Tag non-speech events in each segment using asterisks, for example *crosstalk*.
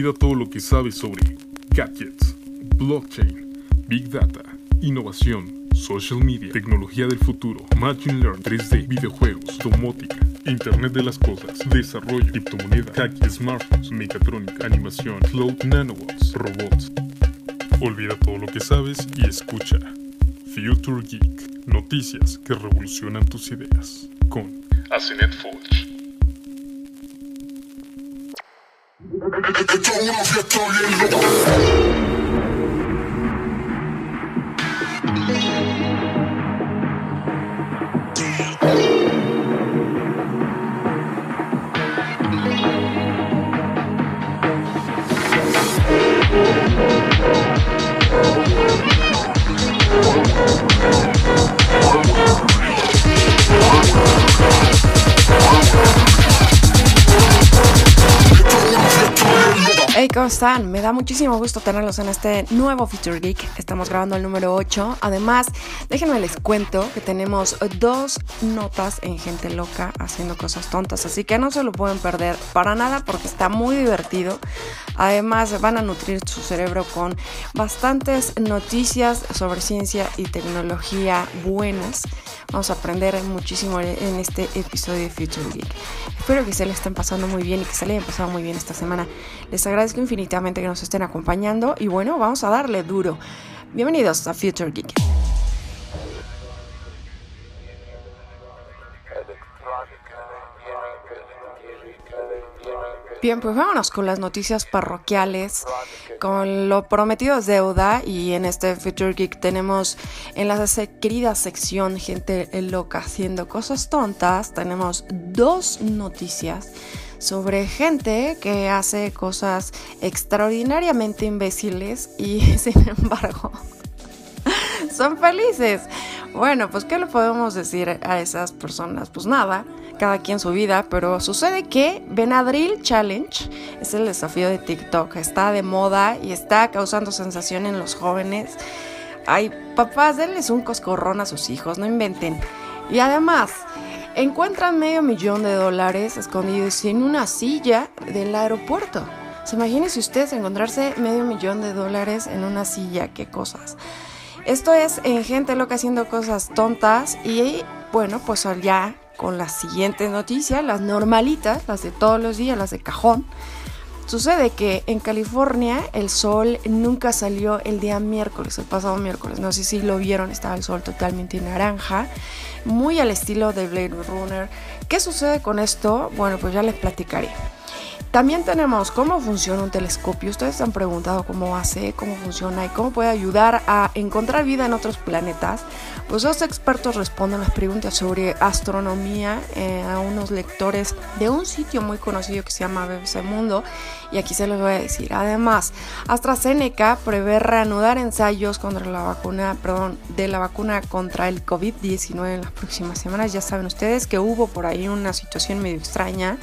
Olvida todo lo que sabes sobre gadgets, blockchain, big data, innovación, social media, tecnología del futuro, machine learning, 3D, videojuegos, domótica, Internet de las cosas, desarrollo, criptomoneda, hack, smartphones, mecatrónica, animación, cloud, nanobots, robots. Olvida todo lo que sabes y escucha Future Geek, noticias que revolucionan tus ideas con Asenet et, et, et tourne mon vieux, tourne Hey, ¿cómo están? Me da muchísimo gusto tenerlos en este nuevo Feature Geek. Estamos grabando el número 8. Además, déjenme les cuento que tenemos dos notas en gente loca haciendo cosas tontas, así que no se lo pueden perder para nada porque está muy divertido. Además, van a nutrir su cerebro con bastantes noticias sobre ciencia y tecnología buenas. Vamos a aprender muchísimo en este episodio de Future Geek. Espero que se le estén pasando muy bien y que se le hayan pasado muy bien esta semana. Les agradezco infinitamente que nos estén acompañando y bueno, vamos a darle duro. Bienvenidos a Future Geek. Bien, pues vámonos con las noticias parroquiales. Con lo prometido es deuda y en este Future Geek tenemos en la querida sección Gente Loca haciendo cosas tontas. Tenemos dos noticias sobre gente que hace cosas extraordinariamente imbéciles y *laughs* sin embargo *laughs* son felices. Bueno, pues ¿qué le podemos decir a esas personas? Pues nada, cada quien su vida, pero sucede que Benadryl Challenge es el desafío de TikTok, está de moda y está causando sensación en los jóvenes. Ay, papás, denles un coscorrón a sus hijos, no inventen. Y además, encuentran medio millón de dólares escondidos en una silla del aeropuerto. ¿Se imaginen si ustedes encontrarse medio millón de dólares en una silla? ¿Qué cosas? Esto es en gente loca haciendo cosas tontas y bueno, pues ya con las siguientes noticias, las normalitas, las de todos los días, las de cajón. Sucede que en California el sol nunca salió el día miércoles, el pasado miércoles. No sé si lo vieron, estaba el sol totalmente naranja, muy al estilo de Blade Runner. ¿Qué sucede con esto? Bueno, pues ya les platicaré. También tenemos cómo funciona un telescopio. Ustedes se han preguntado cómo hace, cómo funciona y cómo puede ayudar a encontrar vida en otros planetas. Pues dos expertos responden las preguntas sobre astronomía eh, a unos lectores de un sitio muy conocido que se llama BBC Mundo. Y aquí se los voy a decir. Además, AstraZeneca prevé reanudar ensayos contra la vacuna, perdón, de la vacuna contra el COVID-19 en las próximas semanas. Ya saben ustedes que hubo por ahí una situación medio extraña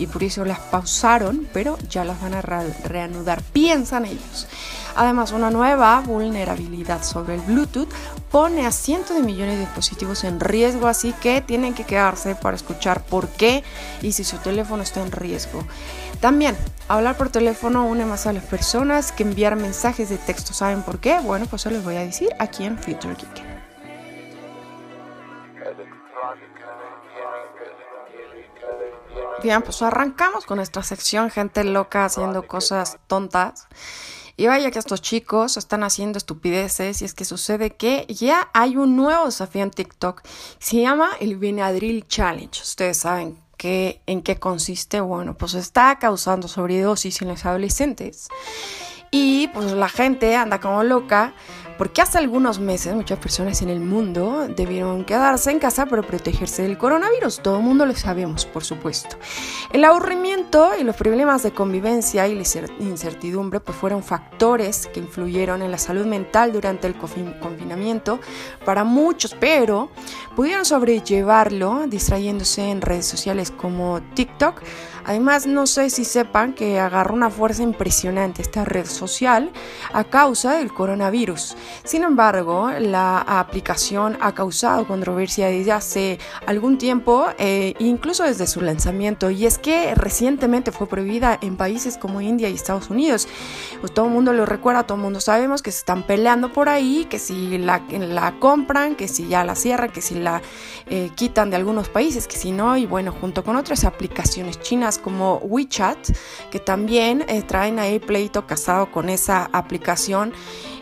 y por eso las pausaron, pero ya las van a reanudar, piensan ellos. Además, una nueva vulnerabilidad sobre el Bluetooth pone a cientos de millones de dispositivos en riesgo, así que tienen que quedarse para escuchar por qué y si su teléfono está en riesgo. También, hablar por teléfono une más a las personas que enviar mensajes de texto. ¿Saben por qué? Bueno, pues eso les voy a decir aquí en Future Geek. Bien, pues arrancamos con nuestra sección gente loca haciendo cosas tontas. Y vaya que estos chicos están haciendo estupideces y es que sucede que ya hay un nuevo desafío en TikTok. Se llama el Benadryl Challenge. Ustedes saben que, en qué consiste. Bueno, pues está causando sobredosis en los adolescentes. Y pues la gente anda como loca porque hace algunos meses muchas personas en el mundo debieron quedarse en casa para protegerse del coronavirus. Todo el mundo lo sabemos, por supuesto. El aburrimiento y los problemas de convivencia y la incertidumbre pues fueron factores que influyeron en la salud mental durante el confinamiento para muchos, pero pudieron sobrellevarlo distrayéndose en redes sociales como TikTok Además, no sé si sepan que agarró una fuerza impresionante esta red social a causa del coronavirus. Sin embargo, la aplicación ha causado controversia desde hace algún tiempo, eh, incluso desde su lanzamiento, y es que recientemente fue prohibida en países como India y Estados Unidos. Pues todo el mundo lo recuerda, todo el mundo sabemos que se están peleando por ahí, que si la, compran, que si ya la cierran, que si la eh, quitan de algunos países, que si no, y bueno, junto con otras aplicaciones chinas como WeChat, que también eh, traen ahí pleito casado con esa aplicación.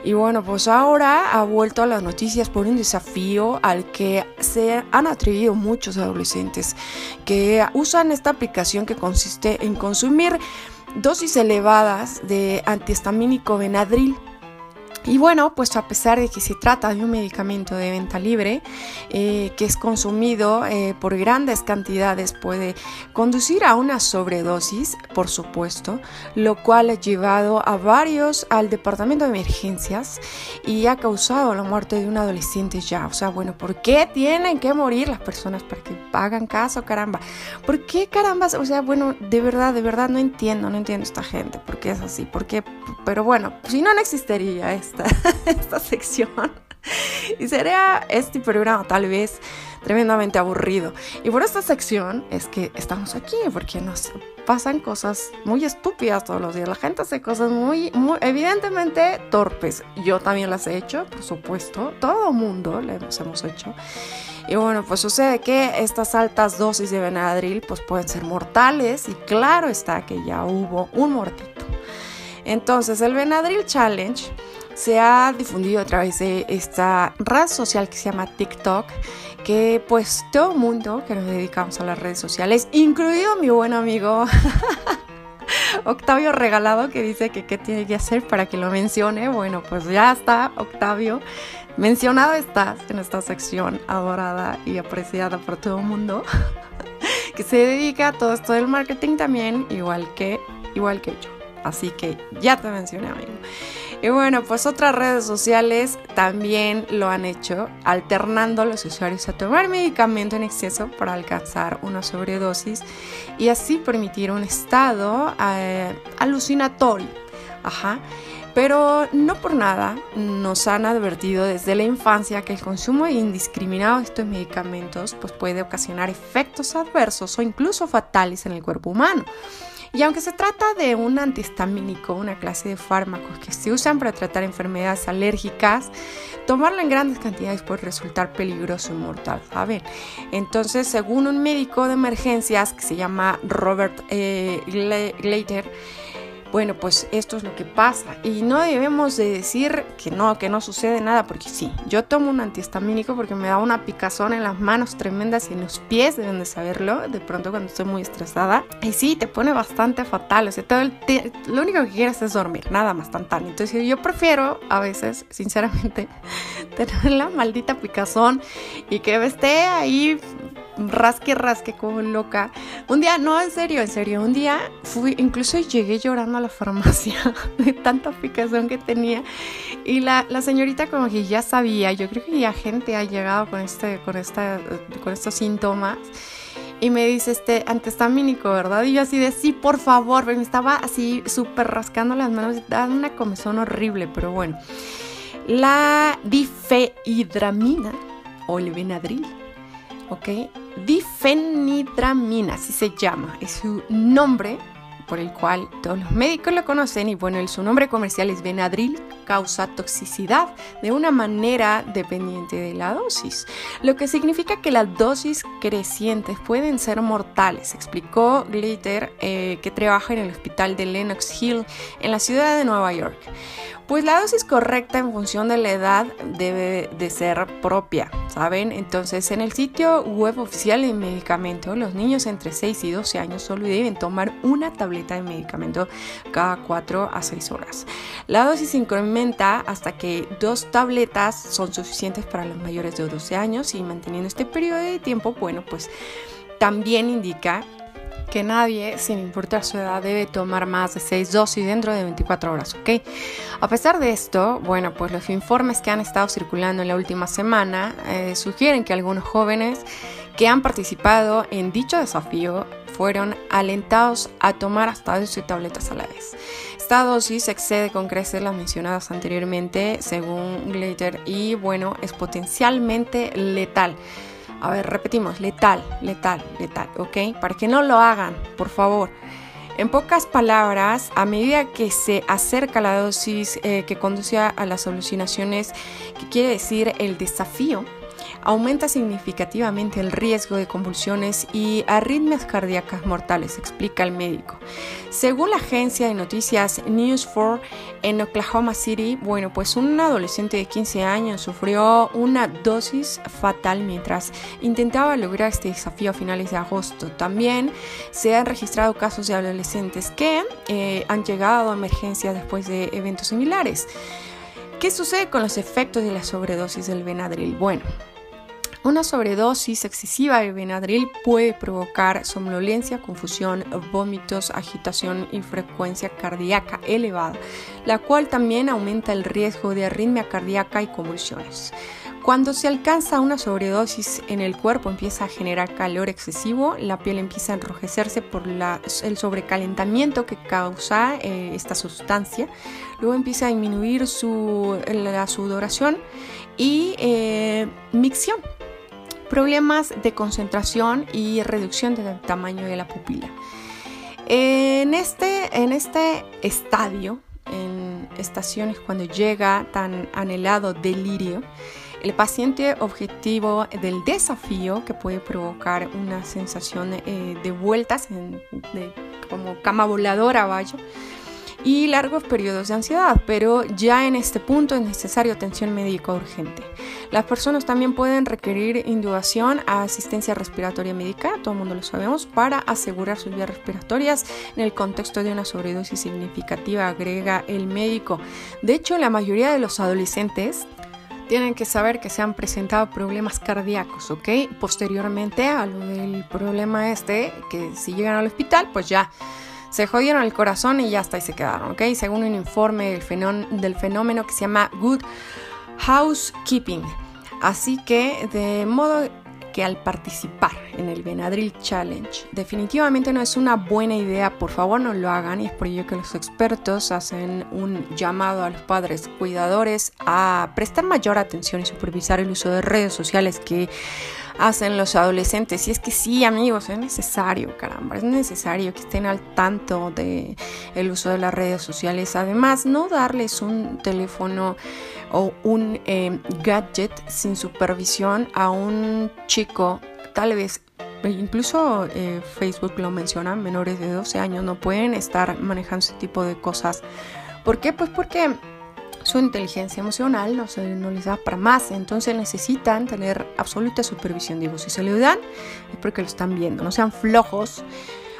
Y bueno, pues ahora ha vuelto a las noticias por un desafío al que se han atrevido muchos adolescentes que usan esta aplicación que consiste en consumir dosis elevadas de antihistamínico Benadryl y bueno, pues a pesar de que se trata de un medicamento de venta libre eh, que es consumido eh, por grandes cantidades, puede conducir a una sobredosis, por supuesto, lo cual ha llevado a varios al departamento de emergencias y ha causado la muerte de un adolescente ya. O sea, bueno, ¿por qué tienen que morir las personas para que hagan caso, caramba? ¿Por qué caramba? O sea, bueno, de verdad, de verdad no entiendo, no entiendo esta gente, ¿por qué es así? ¿Por qué? Pero bueno, si no, no existiría esto *laughs* esta, sección. Y sería este programa tal vez tremendamente aburrido. Y por esta sección es que estamos aquí, porque nos pasan cosas muy estúpidas todos los días. La gente hace cosas muy, evidentemente torpes. Yo también las he hecho, por supuesto. Todo mundo las hemos hecho. Y bueno, pues sucede que estas altas dosis de Benadryl pues pueden ser mortales y claro está que ya hubo un muertito. Entonces el Benadryl Challenge se ha difundido a través de esta red social que se llama TikTok, que pues todo el mundo que nos dedicamos a las redes sociales, incluido mi buen amigo *laughs* Octavio Regalado, que dice que qué tiene que hacer para que lo mencione. Bueno, pues ya está, Octavio. Mencionado estás en esta sección adorada y apreciada por todo el mundo, *laughs* que se dedica a todo esto del marketing también, igual que, igual que yo. Así que ya te mencioné, amigo. Y bueno, pues otras redes sociales también lo han hecho, alternando los usuarios a tomar medicamento en exceso para alcanzar una sobredosis y así permitir un estado eh, alucinatorio. Ajá. Pero no por nada nos han advertido desde la infancia que el consumo indiscriminado de estos medicamentos pues puede ocasionar efectos adversos o incluso fatales en el cuerpo humano. Y aunque se trata de un antihistamínico, una clase de fármacos que se usan para tratar enfermedades alérgicas, tomarlo en grandes cantidades puede resultar peligroso y mortal, ¿saben? Entonces, según un médico de emergencias que se llama Robert eh, Glater, bueno, pues esto es lo que pasa y no debemos de decir que no, que no sucede nada, porque sí, yo tomo un antihistamínico porque me da una picazón en las manos tremendas y en los pies, deben de saberlo, de pronto cuando estoy muy estresada. Y sí, te pone bastante fatal, o sea, todo el lo único que quieres es dormir, nada más tan tan. Entonces yo prefiero a veces, sinceramente, *laughs* tener la maldita picazón y que esté ahí rasque, rasque como loca. Un día, no, en serio, en serio, un día fui, incluso llegué llorando a la farmacia *laughs* de tanta picazón que tenía. Y la, la señorita como que ya sabía, yo creo que ya gente ha llegado con, este, con, esta, con estos síntomas. Y me dice, este, antihistamínico, ¿verdad? Y yo así de, sí, por favor, me estaba así súper rascando las manos, daba una comezón horrible, pero bueno. La difeidramina o el Benadryl ¿ok? Difenidramina, así se llama, es su nombre por el cual todos los médicos lo conocen y bueno, su nombre comercial es Benadryl, causa toxicidad de una manera dependiente de la dosis, lo que significa que las dosis crecientes pueden ser mortales, explicó Glitter, eh, que trabaja en el hospital de Lenox Hill en la ciudad de Nueva York. Pues la dosis correcta en función de la edad debe de ser propia, ¿saben? Entonces en el sitio web oficial de medicamento, los niños entre 6 y 12 años solo deben tomar una tableta de medicamento cada 4 a 6 horas. La dosis incrementa hasta que dos tabletas son suficientes para los mayores de 12 años y manteniendo este periodo de tiempo, bueno, pues también indica que nadie, sin importar su edad, debe tomar más de 6 dosis dentro de 24 horas, ¿ok? A pesar de esto, bueno, pues los informes que han estado circulando en la última semana eh, sugieren que algunos jóvenes que han participado en dicho desafío fueron alentados a tomar hasta 12 tabletas a la vez. Esta dosis excede con creces las mencionadas anteriormente, según Glater, y bueno, es potencialmente letal. A ver, repetimos, letal, letal, letal, ¿ok? Para que no lo hagan, por favor. En pocas palabras, a medida que se acerca la dosis eh, que conduce a las alucinaciones, que quiere decir el desafío, aumenta significativamente el riesgo de convulsiones y arritmias cardíacas mortales, explica el médico. Según la agencia de noticias News 4 en Oklahoma City, bueno, pues un adolescente de 15 años sufrió una dosis fatal mientras intentaba lograr este desafío a finales de agosto. También se han registrado casos de adolescentes que eh, han llegado a emergencias después de eventos similares. ¿Qué sucede con los efectos de la sobredosis del Benadryl? Bueno, una sobredosis excesiva de Benadryl puede provocar somnolencia, confusión, vómitos, agitación y frecuencia cardíaca elevada, la cual también aumenta el riesgo de arritmia cardíaca y convulsiones. Cuando se alcanza una sobredosis en el cuerpo empieza a generar calor excesivo, la piel empieza a enrojecerse por el sobrecalentamiento que causa eh, esta sustancia, luego empieza a disminuir su, la sudoración y eh, micción problemas de concentración y reducción del tamaño de la pupila. En este, en este estadio, en estaciones cuando llega tan anhelado delirio, el paciente objetivo del desafío que puede provocar una sensación eh, de vueltas como cama voladora, vaya, y largos periodos de ansiedad, pero ya en este punto es necesario atención médica urgente. Las personas también pueden requerir inducción a asistencia respiratoria médica, todo el mundo lo sabemos, para asegurar sus vías respiratorias en el contexto de una sobredosis significativa, agrega el médico. De hecho, la mayoría de los adolescentes tienen que saber que se han presentado problemas cardíacos, ¿ok? Posteriormente a lo del problema este, que si llegan al hospital, pues ya se jodieron el corazón y ya está y se quedaron, ¿ok? Según un informe del del fenómeno que se llama Good Housekeeping. Así que de modo que al participar en el Benadryl Challenge definitivamente no es una buena idea, por favor no lo hagan y es por ello que los expertos hacen un llamado a los padres cuidadores a prestar mayor atención y supervisar el uso de redes sociales que hacen los adolescentes. Y es que sí, amigos, es necesario, caramba, es necesario que estén al tanto de el uso de las redes sociales. Además, no darles un teléfono o un eh, gadget sin supervisión a un chico, tal vez Incluso eh, Facebook lo menciona, menores de 12 años no pueden estar manejando ese tipo de cosas. ¿Por qué? Pues porque su inteligencia emocional no, se, no les da para más, entonces necesitan tener absoluta supervisión. Digo, si se lo dan es porque lo están viendo, no sean flojos,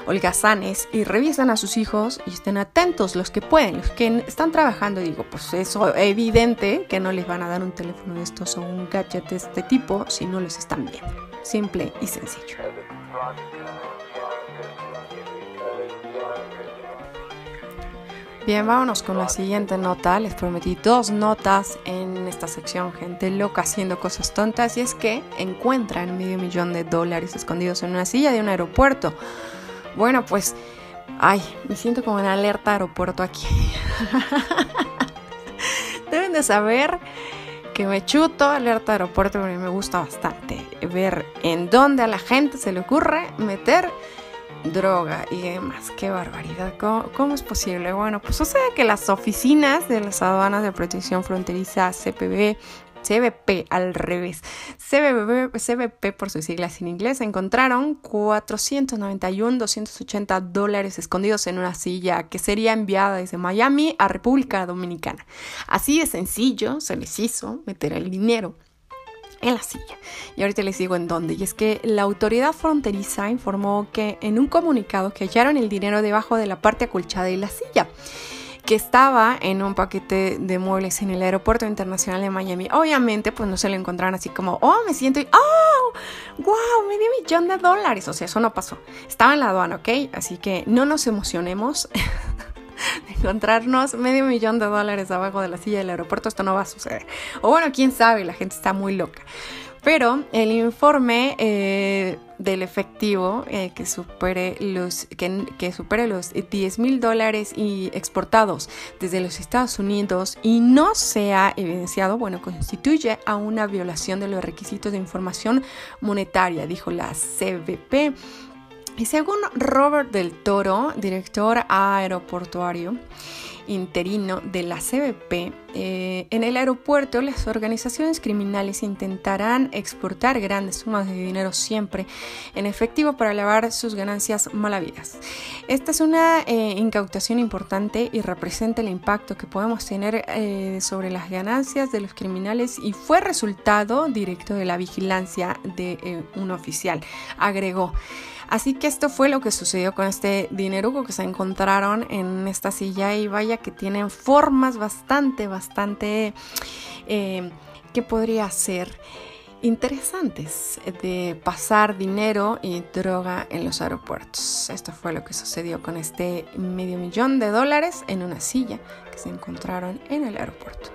holgazanes y revisan a sus hijos y estén atentos los que pueden, los que están trabajando. Digo, pues eso evidente que no les van a dar un teléfono de estos o un gadget de este tipo si no los están viendo. Simple y sencillo. Bien, vámonos con la siguiente nota. Les prometí dos notas en esta sección, gente loca haciendo cosas tontas. Y es que encuentran medio millón de dólares escondidos en una silla de un aeropuerto. Bueno, pues, ay, me siento como en alerta aeropuerto aquí. *laughs* Deben de saber que me chuto alerta aeropuerto porque me gusta bastante ver en dónde a la gente se le ocurre meter droga y demás. Qué barbaridad. ¿Cómo, es posible? Bueno, pues sucede que las oficinas de las aduanas de protección fronteriza CPB CBP al revés. CBP, CBP por sus siglas en inglés encontraron 491 280 dólares escondidos en una silla que sería enviada desde Miami a República Dominicana. Así de sencillo se les hizo meter el dinero en la silla. Y ahorita les digo en dónde. Y es que la autoridad fronteriza informó que en un comunicado que hallaron el dinero debajo de la parte acolchada de la silla que estaba en un paquete de muebles en el aeropuerto internacional de Miami. Obviamente, pues no se lo encontraron así como, oh, me siento, y, oh, wow, medio millón de dólares. O sea, eso no pasó. Estaba en la aduana, ¿ok? Así que no nos emocionemos. *laughs* *laughs* encontrarnos medio millón de dólares abajo de la silla del aeropuerto, esto no va a suceder. O bueno, quién sabe, la gente está muy loca. pero el informe eh, del efectivo eh, que supere los que supere los 10 mil dólares y exportados desde los Estados Unidos y no sea evidenciado, bueno, constituye a una violación de los requisitos de información monetaria, dijo la CBP. Y según Robert del Toro, director aeroportuario, interino de la CBP, eh, en el aeropuerto las organizaciones criminales intentarán exportar grandes sumas de dinero siempre en efectivo para lavar sus ganancias malavidas. Esta es una eh, incautación importante y representa el impacto que podemos tener eh, sobre las ganancias de los criminales y fue resultado directo de la vigilancia de un oficial, agregó. Así que esto fue lo que sucedió con este dineruco que se encontraron en esta silla y vaya que tienen formas bastante, bastante, eh, que podría ser interesantes de pasar dinero y droga en los aeropuertos. Esto fue lo que sucedió con este medio millón de dólares en una silla que se encontraron en el aeropuerto.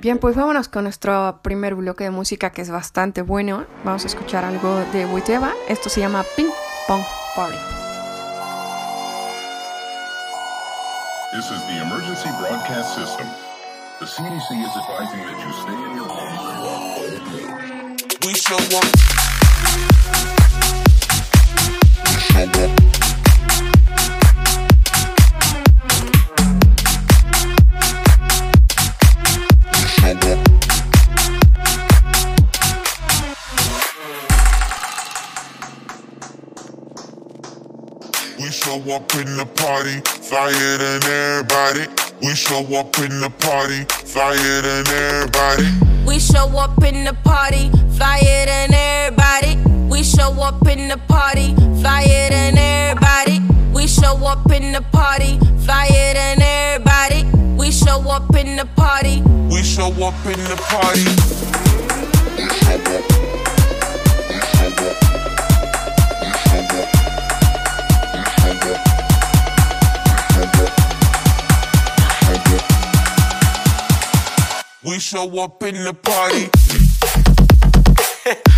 Bien, pues vámonos con nuestro primer bloque de música que es bastante bueno. Vamos a escuchar algo de Witeva. Esto se llama Ping Pong Party. This is the emergency broadcast system. The CDC is advising that you stay in your home. We show up. We show up. Show up in the party, flyer than everybody. We show up in the party, flyer than everybody. We show up in the party, flyer than everybody. We show up in the party, flyer than everybody. We show up in the party, flyer than everybody. We show up in the party. We show up in the party. We show up. We show up in the party. *laughs*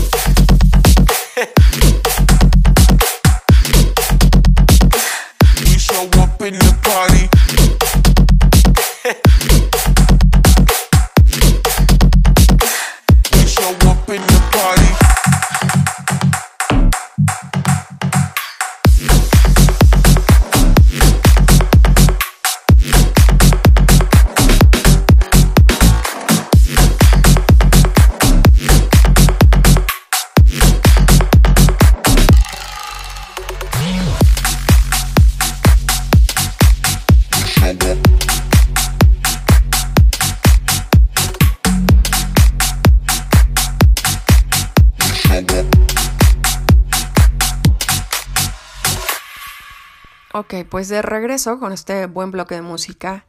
Ok, pues de regreso con este buen bloque de música.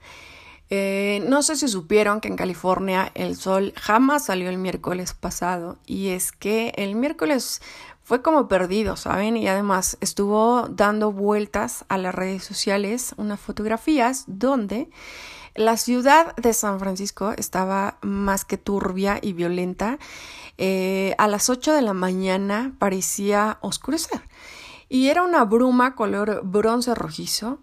Eh, no sé si supieron que en California el sol jamás salió el miércoles pasado y es que el miércoles fue como perdido, ¿saben? Y además estuvo dando vueltas a las redes sociales unas fotografías donde la ciudad de San Francisco estaba más que turbia y violenta. Eh, a las 8 de la mañana parecía oscurecer. Y era una bruma color bronce rojizo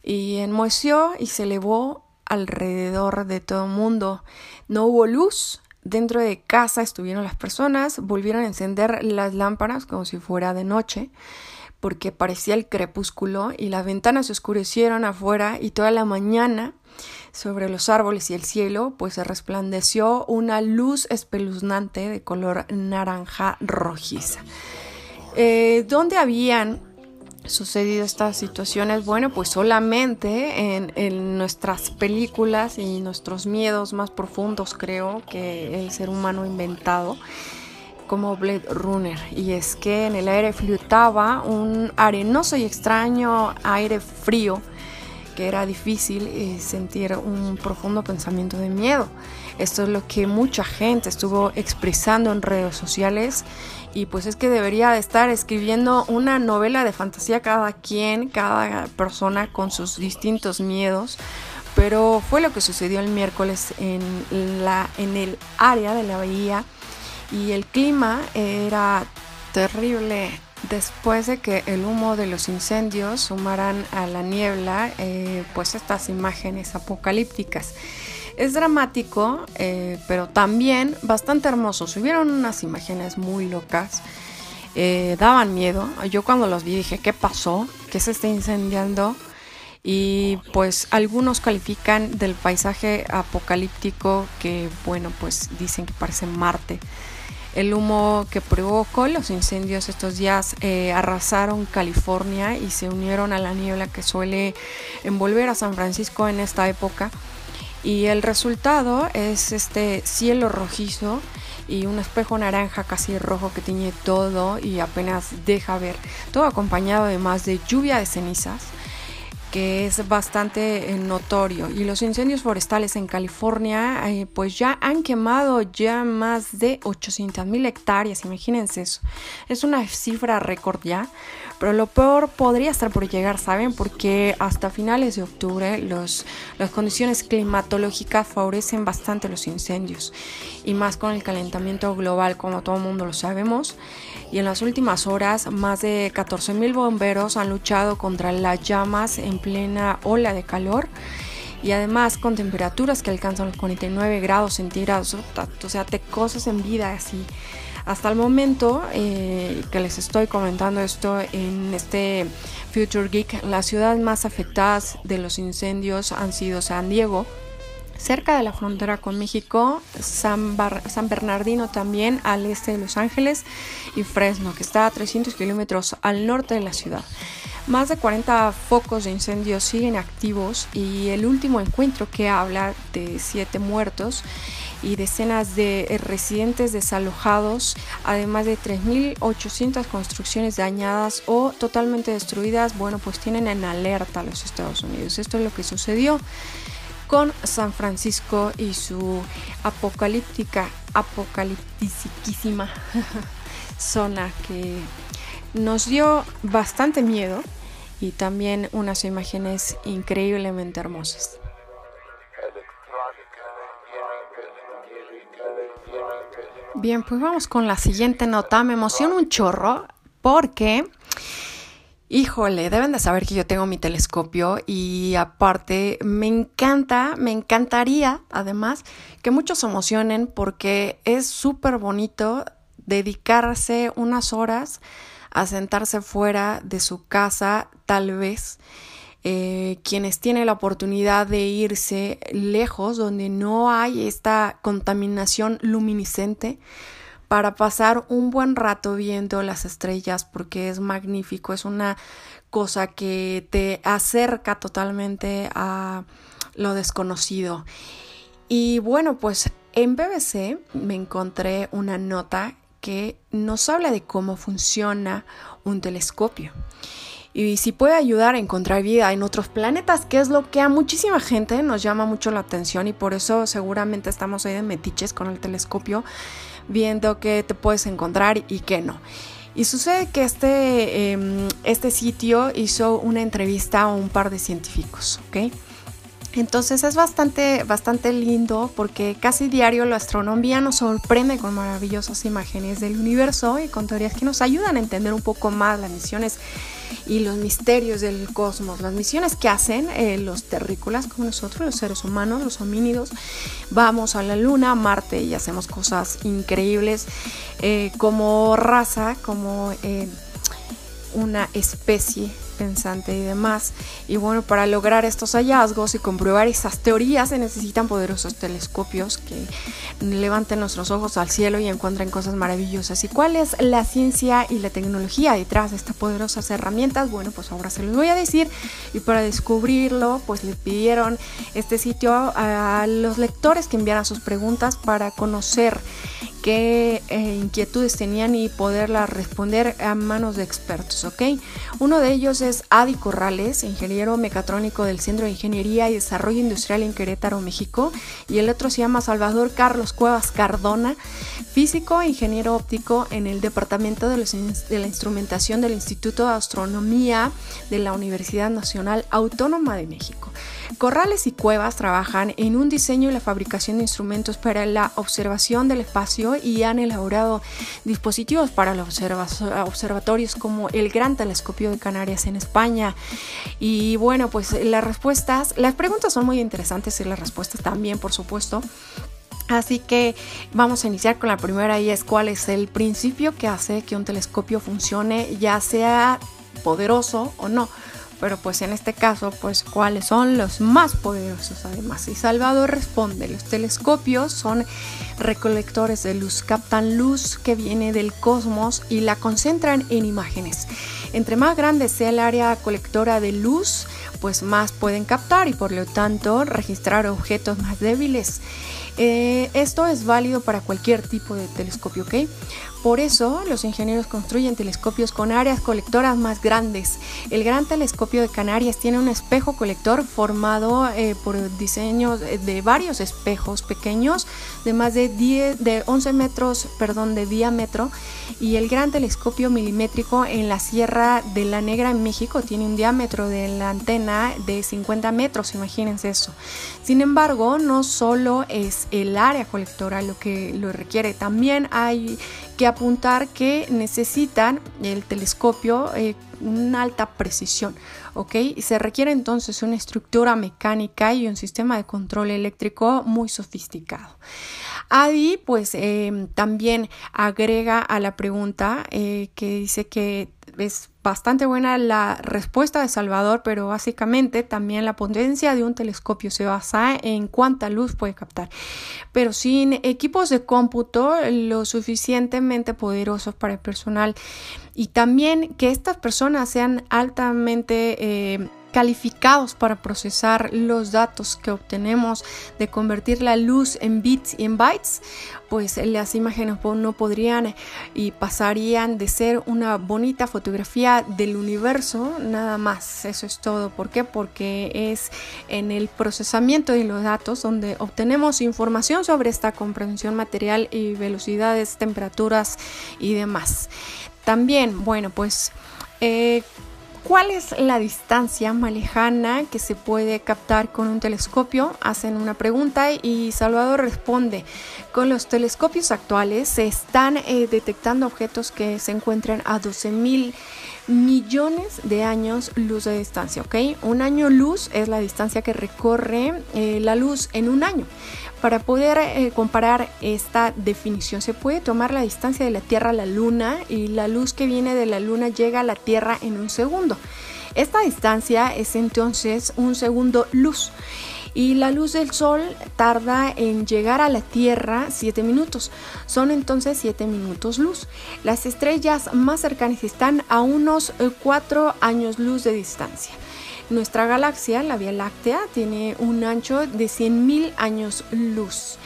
y enmoheció y se elevó alrededor de todo el mundo. No hubo luz, dentro de casa estuvieron las personas, volvieron a encender las lámparas como si fuera de noche porque parecía el crepúsculo y las ventanas se oscurecieron afuera y toda la mañana sobre los árboles y el cielo pues se resplandeció una luz espeluznante de color naranja rojiza. Eh, ¿Dónde habían sucedido estas situaciones? Bueno, pues solamente en, en, nuestras películas y nuestros miedos más profundos, creo, que el ser humano inventado como Blade Runner. Y es que en el aire flotaba un arenoso y extraño aire frío que era difícil eh, sentir un profundo pensamiento de miedo. Esto es lo que mucha gente estuvo expresando en redes sociales y pues es que debería de estar escribiendo una novela de fantasía cada quien, cada persona con sus distintos miedos. Pero fue lo que sucedió el miércoles en, la, en el área de la bahía y el clima era terrible después de que el humo de los incendios sumaran a la niebla eh, pues estas imágenes apocalípticas. Es dramático, eh, pero también bastante hermoso. Subieron unas imágenes muy locas, eh, daban miedo. Yo cuando los vi dije, ¿qué pasó? ¿Qué se está incendiando? Y pues algunos califican del paisaje apocalíptico que, bueno, pues dicen que parece Marte. El humo que provocó los incendios estos días eh, arrasaron California y se unieron a la niebla que suele envolver a San Francisco en esta época. Y el resultado es este cielo rojizo y un espejo naranja casi rojo que tiñe todo y apenas deja ver. Todo acompañado además de lluvia de cenizas que es bastante eh, notorio. Y los incendios forestales en California, eh, pues ya han quemado ya más de 800 mil hectáreas, imagínense eso. Es una cifra récord ya, pero lo peor podría estar por llegar, ¿saben? Porque hasta finales de octubre los, las condiciones climatológicas favorecen bastante los incendios, y más con el calentamiento global, como todo el mundo lo sabemos y en las últimas horas más de 14.000 bomberos han luchado contra las llamas en plena ola de calor y además con temperaturas que alcanzan los 49 grados centígrados, o sea, te cosas en vida así. Hasta el momento eh, que les estoy comentando esto en este Future Geek, las ciudades más afectadas de los incendios han sido San Diego, cerca de la frontera con México, San, Bernardino también al este de Los Ángeles y Fresno, que está a 300 kilómetros al norte de la ciudad. Más de 40 focos de incendios siguen activos y el último encuentro que habla de 7 muertos y decenas de residentes desalojados, además de 3.800 construcciones dañadas o totalmente destruidas, bueno, pues tienen en alerta a los Estados Unidos. Esto es lo que sucedió con San Francisco y su apocalíptica, apocalíptica *laughs* zona que nos dio bastante miedo y también unas imágenes increíblemente hermosas. Bien, pues vamos con la siguiente nota. Me emociona un chorro porque Híjole, deben de saber que yo tengo mi telescopio y aparte me encanta, me encantaría además que muchos se emocionen porque es súper bonito dedicarse unas horas a sentarse fuera de su casa, tal vez. Eh, quienes tienen la oportunidad de irse lejos, donde no hay esta contaminación luminiscente, para pasar un buen rato viendo las estrellas porque es magnífico, es una cosa que te acerca totalmente a lo desconocido. Y bueno, pues en BBC me encontré una nota que nos habla de cómo funciona un telescopio y si puede ayudar a encontrar vida en otros planetas, que es lo que a muchísima gente nos llama mucho la atención y por eso seguramente estamos ahí de metiches con el telescopio viendo qué te puedes encontrar y qué no. Y sucede que este, em, este sitio hizo una entrevista a un par de científicos, ¿ok? Entonces es bastante, bastante lindo porque casi diario la astronomía nos sorprende con maravillosas imágenes del universo y con teorías que nos ayudan a entender un poco más las misiones y los misterios del cosmos, las misiones que hacen eh, los terrícolas como nosotros, los seres humanos, los homínidos. Vamos a la luna, a Marte y hacemos cosas increíbles eh, como raza, como eh, una especie pensante y demás. Y bueno, para lograr estos hallazgos y comprobar esas teorías se necesitan poderosos telescopios que levanten nuestros ojos al cielo y encuentren cosas maravillosas. ¿Y cuál es la ciencia y la tecnología detrás de estas poderosas herramientas? Bueno, pues ahora se los voy a decir. Y para descubrirlo, pues le pidieron este sitio a los lectores que enviaran sus preguntas para conocer qué eh, inquietudes tenían y poderlas responder a manos de expertos, ¿ok? Uno de ellos es Adi Corrales, ingeniero mecatrónico del Centro de Ingeniería y Desarrollo Industrial en Querétaro, México, y el otro se llama Salvador Carlos Cuevas Cardona, físico e ingeniero óptico en el Departamento de, de la Instrumentación del Instituto de Astronomía de la Universidad Nacional Autónoma de México. Corrales y Cuevas trabajan en un diseño y la fabricación de instrumentos para la observación del espacio y han elaborado dispositivos para los observatorios como el Gran Telescopio de Canarias en España. Y bueno, pues las respuestas, las preguntas son muy interesantes y las respuestas también, por supuesto. Así que vamos a iniciar con la primera y es cuál es el principio que hace que un telescopio funcione, ya sea poderoso o no pero pues en este caso, pues cuáles son los más poderosos además. Y Salvador responde, los telescopios son recolectores de luz, captan luz que viene del cosmos y la concentran en imágenes. Entre más grande sea el área colectora de luz, pues más pueden captar y por lo tanto registrar objetos más débiles. Eh, esto es válido para cualquier tipo de telescopio, ¿ok? Por eso los ingenieros construyen telescopios con áreas colectoras más grandes. El Gran Telescopio de Canarias tiene un espejo colector formado eh, por diseños de varios espejos pequeños de más de, 10, de 11 metros perdón, de diámetro y el Gran Telescopio Milimétrico en la Sierra de la Negra en México tiene un diámetro de la antena de 50 metros, imagínense eso. Sin embargo, no solo es el área colectora lo que lo requiere, también hay que apuntar que necesitan el telescopio eh, una alta precisión, ¿ok? Se requiere entonces una estructura mecánica y un sistema de control eléctrico muy sofisticado. Adi pues em, también agrega a la pregunta eh, que dice que es bastante buena la respuesta de Salvador, pero básicamente también la potencia de un telescopio se basa en cuánta luz puede captar. Pero sin equipos de cómputo lo suficientemente poderosos para el personal y también que estas personas sean altamente eh, calificados para procesar los datos que obtenemos de convertir la luz en bits y en bytes, pues las imágenes no podrían y pasarían de ser una bonita fotografía del universo nada más. Eso es todo. ¿Por qué? Porque es en el procesamiento de los datos donde obtenemos información sobre esta comprensión material y velocidades, temperaturas y demás. También, bueno, pues... Eh, ¿Cuál es la distancia más lejana que se puede captar con un telescopio? Hacen una pregunta y Salvador responde, con los telescopios actuales se están eh, detectando objetos que se encuentran a 12 mil millones de años luz de distancia, ¿ok? Un año luz es la distancia que recorre eh, la luz en un año. Para poder eh, comparar esta definición se puede tomar la distancia de la Tierra a la Luna y la luz que viene de la Luna llega a la Tierra en un segundo. Esta distancia es entonces un segundo luz y la luz del sol tarda en llegar a la Tierra 7 minutos. Son entonces 7 minutos luz. Las estrellas más cercanas están a unos 4 eh, años luz de distancia. Nuestra galaxia, la Vía Láctea, tiene un ancho de 100.000 años luz.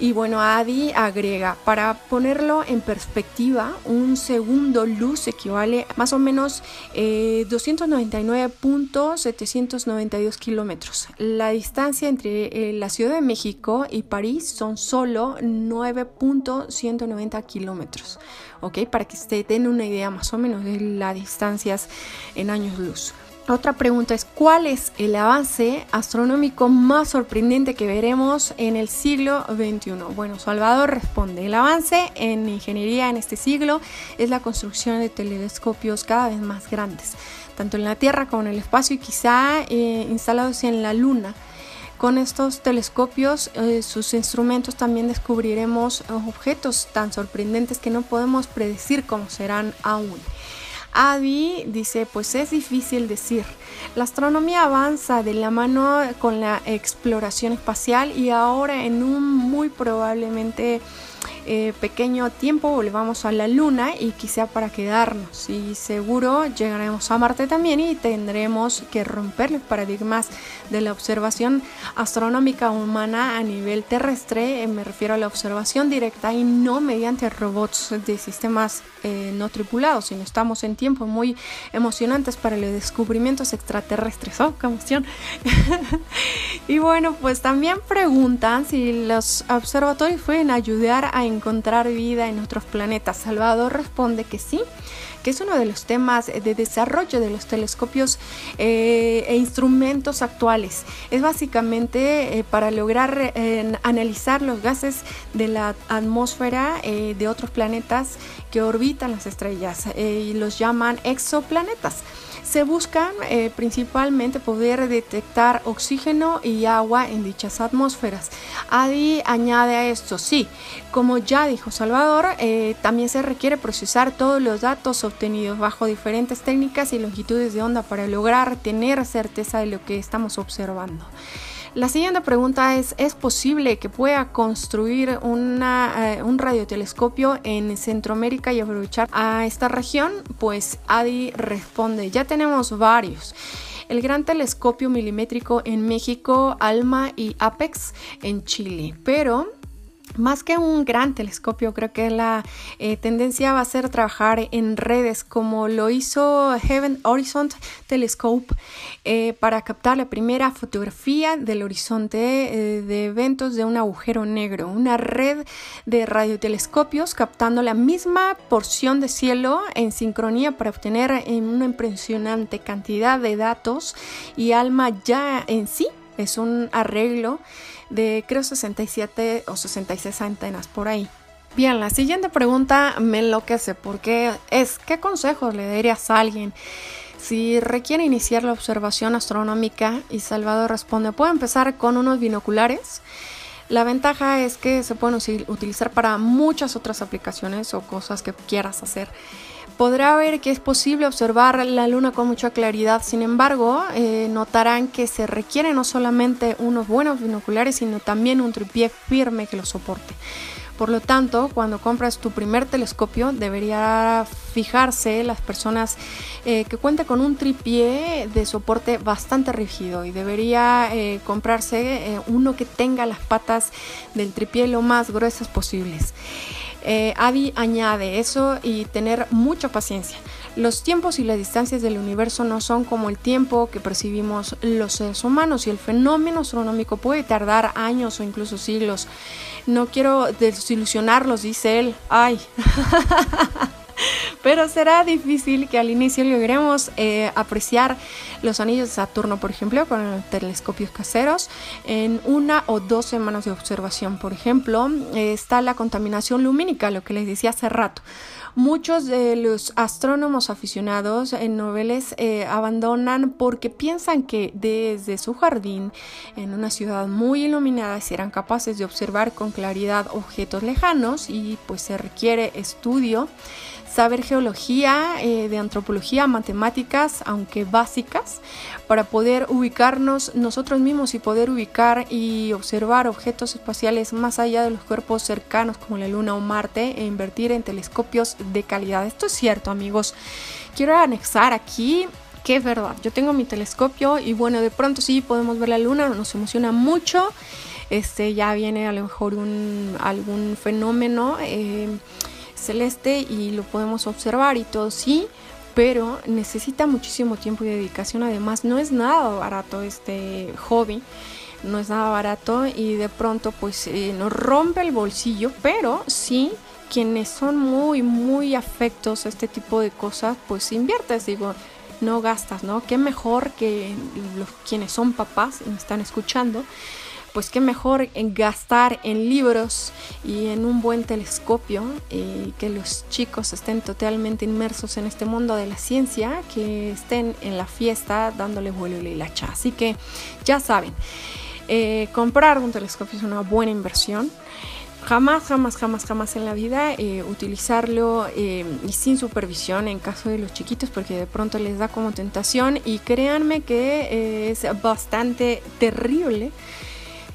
Y bueno, Adi agrega, para ponerlo en perspectiva, un segundo luz equivale a más o menos eh, 299.792 kilómetros. La distancia entre eh, la Ciudad de México y París son solo 9.190 kilómetros. ¿Ok? Para que se den una idea más o menos de las distancias en años luz. Otra pregunta es, ¿cuál es el avance astronómico más sorprendente que veremos en el siglo XXI? Bueno, Salvador responde, el avance en ingeniería en este siglo es la construcción de telescopios cada vez más grandes, tanto en la Tierra como en el espacio y quizá eh, instalados en la Luna. Con estos telescopios, eh, sus instrumentos también descubriremos objetos tan sorprendentes que no podemos predecir cómo serán aún. Adi dice, pues es difícil decir. La astronomía avanza de la mano con la exploración espacial y ahora en un muy probablemente eh, pequeño tiempo volvamos a la luna y quizá para quedarnos y seguro llegaremos a Marte también y tendremos que romper los paradigmas de la observación astronómica humana a nivel terrestre, eh, me refiero a la observación directa y no mediante robots de sistemas eh, no tripulados, sino estamos en tiempos muy emocionantes para los descubrimientos extraterrestres. ¡Oh, qué emoción! *laughs* y bueno, pues también preguntan si los observatorios pueden ayudar a encontrar vida en otros planetas. Salvador responde que sí, que es uno de los temas de desarrollo de los telescopios eh, e instrumentos actuales. Es básicamente eh, para lograr eh, analizar los gases de la atmósfera de otros planetas que orbitan las estrellas y los llaman exoplanetas se buscan eh, principalmente poder detectar oxígeno y agua en dichas atmósferas. Adi añade a esto, sí, como ya dijo Salvador, eh, también se requiere procesar todos los datos obtenidos bajo diferentes técnicas y longitudes de onda para lograr tener certeza de lo que estamos observando. La siguiente pregunta es, ¿es posible que pueda construir eh, un radiotelescopio en Centroamérica y aprovechar a esta región? Pues Adi responde, ya tenemos varios el Gran Telescopio Milimétrico en México, ALMA y APEX en Chile. Pero más que un gran telescopio, creo que la eh, tendencia va a ser trabajar en redes como lo hizo Heaven Horizon Telescope eh, para captar la primera fotografía del horizonte eh, de eventos de un agujero negro, una red de radiotelescopios captando la misma porción de cielo en sincronía para obtener una impresionante cantidad de datos y ALMA ya en sí. Es un arreglo de creo 67 o 66 antenas por ahí. Bien, la siguiente pregunta me enloquece porque es ¿qué consejos le darías a alguien si requiere iniciar la observación astronómica? Y Salvador responde, puede empezar con unos binoculares. La ventaja es que se pueden utilizar para muchas otras aplicaciones o cosas que quieras hacer podrá ver que es posible observar la luna con mucha claridad, sin embargo, eh, notarán que se requiere no solamente unos buenos binoculares, sino también un tripié firme que lo soporte. Por lo tanto, cuando compras tu primer telescopio, debería fijarse las personas eh, que cuenten con un tripié de soporte bastante rígido y debería eh, comprarse uno que tenga las patas del tripié lo más gruesas posibles. Eh, Adi añade eso y tener mucha paciencia. Los tiempos y las distancias del universo no son como el tiempo que percibimos los seres humanos y el fenómeno astronómico puede tardar años o incluso siglos. No quiero desilusionarlos, dice él. Ay. *laughs* *laughs* Pero será difícil que al inicio logremos eh, apreciar los anillos de Saturno, por ejemplo, con telescopios caseros, en una o dos semanas de observación. Por ejemplo, eh, está la contaminación lumínica, lo que les decía hace rato. Muchos de los astrónomos aficionados en noveles eh, abandonan porque piensan que desde su jardín, en una ciudad muy iluminada, serán capaces de observar con claridad objetos lejanos y pues se requiere estudio saber geología, eh, de antropología, matemáticas, aunque básicas, para poder ubicarnos nosotros mismos y poder ubicar y observar objetos espaciales más allá de los cuerpos cercanos como la Luna o Marte e invertir en telescopios de calidad. Esto es cierto, amigos. Quiero anexar aquí que es verdad. Yo tengo mi telescopio y bueno, de pronto sí podemos ver la Luna, nos emociona mucho. Este ya viene a lo mejor un, algún fenómeno. Eh, celeste y lo podemos observar y todo, sí, pero necesita muchísimo tiempo y dedicación. Además, no es nada barato este hobby, no es nada barato y de pronto pues eh, nos rompe el bolsillo, pero sí quienes son muy, muy afectos a este tipo de cosas, pues inviertes, digo, no gastas, ¿no? Qué mejor que los quienes son papás y me están escuchando, pues qué mejor gastar en libros y en un buen telescopio y que los chicos estén totalmente inmersos en este mundo de la ciencia, que estén en la fiesta dándole vuelo y la cha. Así que ya saben, eh, comprar un telescopio es una buena inversión jamás, jamás, jamás, jamás en la vida eh, utilizarlo eh, sin supervisión en caso de los chiquitos porque de pronto les da como tentación y créanme que eh, es bastante terrible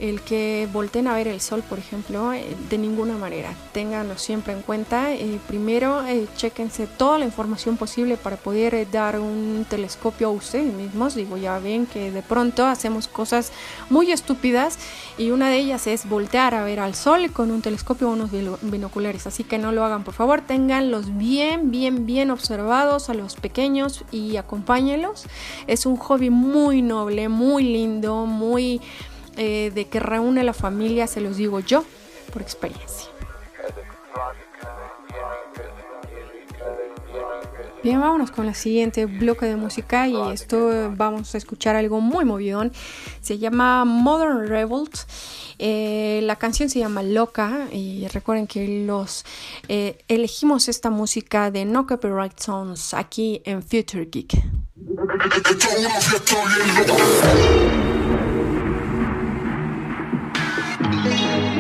el que volteen a ver el sol, por ejemplo, eh, de ninguna manera. Ténganlo siempre en cuenta. Eh, primero, eh, chequense toda la información posible para poder dar un telescopio a ustedes mismos. Digo, ya ven que de pronto hacemos cosas muy estúpidas y una de ellas es voltear a ver al sol con un telescopio o unos binoculares. Así que no lo hagan, por favor. Ténganlos bien, bien, bien observados a los pequeños y acompáñenlos. Es un hobby muy noble, muy lindo, muy eh, de que reúne la familia, se los digo yo por experiencia. Bien, vámonos con la siguiente bloque de música y esto vamos a escuchar algo muy movidón. Se llama Modern Revolt. Eh, la canción se llama Loca y recuerden que los eh, elegimos esta música de No Copyright Songs aquí en Future Geek. Bien, ya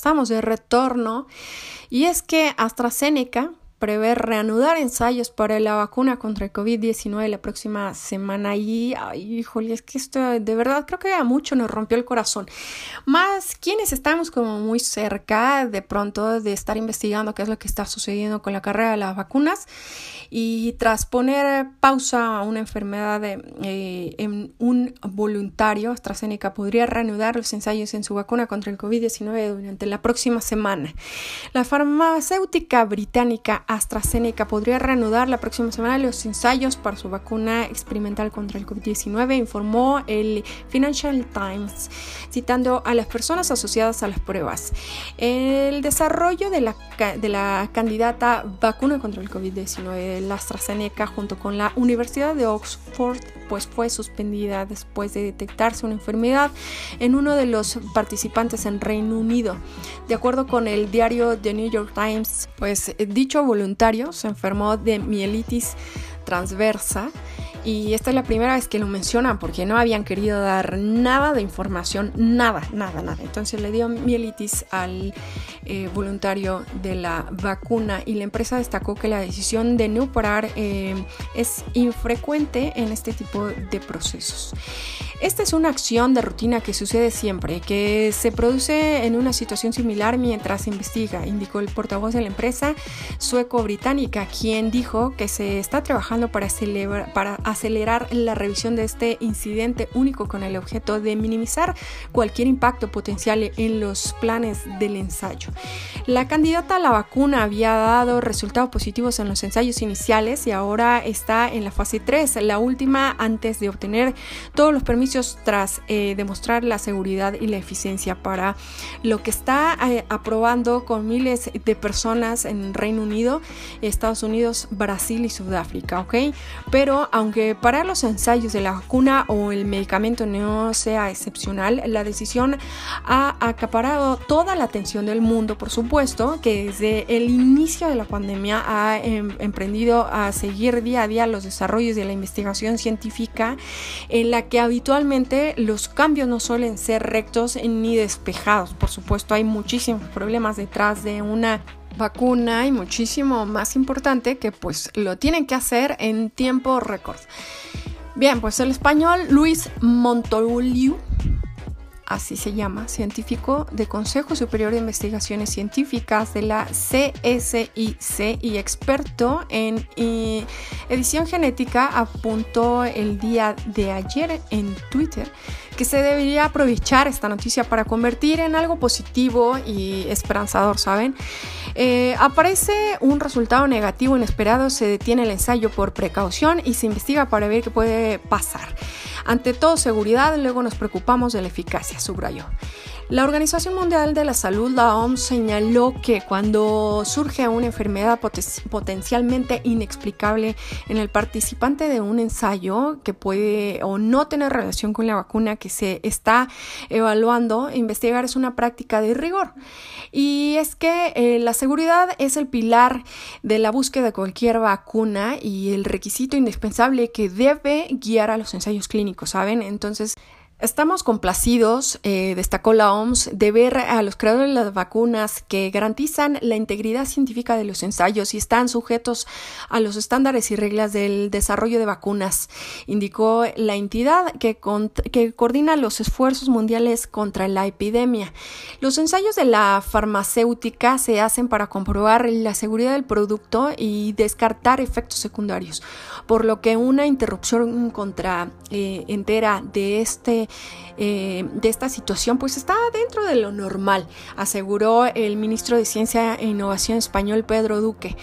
estamos de retorno. Y es que AstraZeneca prevé reanudar ensayos para la vacuna contra el COVID-19 la próxima semana. Y, ay, híjole, es que esto de verdad creo que a mucho nos rompió el corazón. Más quienes estamos como muy cerca de pronto de estar investigando qué es lo que está sucediendo con la carrera de las vacunas. Y tras poner pausa a una enfermedad eh, en un voluntario, AstraZeneca podría reanudar los ensayos en su vacuna contra el COVID-19 durante la próxima semana. La farmacéutica británica AstraZeneca podría reanudar la próxima semana los ensayos para su vacuna experimental contra el COVID-19, informó el Financial Times, citando a las personas asociadas a las pruebas. El desarrollo de la, de la candidata vacuna contra el COVID-19, la AstraZeneca, junto con la Universidad de Oxford, pues fue suspendida después de detectarse una enfermedad en uno de los participantes en Reino Unido. De acuerdo con el diario The New York Times, pues dicho voluntario se enfermó de mielitis transversa y esta es la primera vez que lo mencionan porque no habían querido dar nada de información, nada, nada, nada. Entonces le dio mielitis al eh, voluntario de la vacuna y la empresa destacó que la decisión de no parar eh, es infrecuente en este tipo de procesos. Esta es una acción de rutina que sucede siempre, que se produce en una situación similar mientras se investiga, indicó el portavoz de la empresa sueco-británica, quien dijo que se está trabajando para, para acelerar la revisión de este incidente único con el objeto de minimizar cualquier impacto potencial en los planes del ensayo. La candidata a la vacuna había dado resultados positivos en los ensayos iniciales y ahora está en la fase 3, la última antes de obtener todos los permisos tras eh, demostrar la seguridad y la eficiencia para lo que está eh, aprobando con miles de personas en Reino Unido, Estados Unidos, Brasil y Sudáfrica, ¿ok? Pero aunque para los ensayos de la vacuna o el medicamento no sea excepcional, la decisión ha acaparado toda la atención del mundo, por supuesto, que desde el inicio de la pandemia ha em, emprendido a seguir día a día los desarrollos de la investigación científica en la que habitualmente los cambios no suelen ser rectos ni despejados. Por supuesto, hay muchísimos problemas detrás de una vacuna y muchísimo más importante que pues lo tienen que hacer en tiempo récord. Bien, pues el español Luis Montoliu así se llama, científico de Consejo Superior de Investigaciones Científicas de la CSIC y experto en edición genética, apuntó el día de ayer en Twitter que se debería aprovechar esta noticia para convertir en algo positivo y esperanzador, ¿saben? Eh, aparece un resultado negativo inesperado, se detiene el ensayo por precaución y se investiga para ver qué puede pasar. Ante todo seguridad, luego nos preocupamos de la eficacia, subrayó. La Organización Mundial de la Salud, la OMS, señaló que cuando surge una enfermedad potencialmente inexplicable en el participante de un ensayo que puede o no tener relación con la vacuna que se está evaluando, investigar es una práctica de rigor. Y es que eh, la seguridad es el pilar de la búsqueda de cualquier vacuna y el requisito indispensable que debe guiar a los ensayos clínicos, ¿saben? Entonces, Estamos complacidos, eh, destacó la OMS, de ver a los creadores de las vacunas que garantizan la integridad científica de los ensayos y están sujetos a los estándares y reglas del desarrollo de vacunas, indicó la entidad que, que coordina los esfuerzos mundiales contra la epidemia. Los ensayos de la farmacéutica se hacen para comprobar la seguridad del producto y descartar efectos secundarios, por lo que una interrupción contra eh, entera de este eh, de esta situación pues está dentro de lo normal, aseguró el ministro de Ciencia e Innovación español Pedro Duque.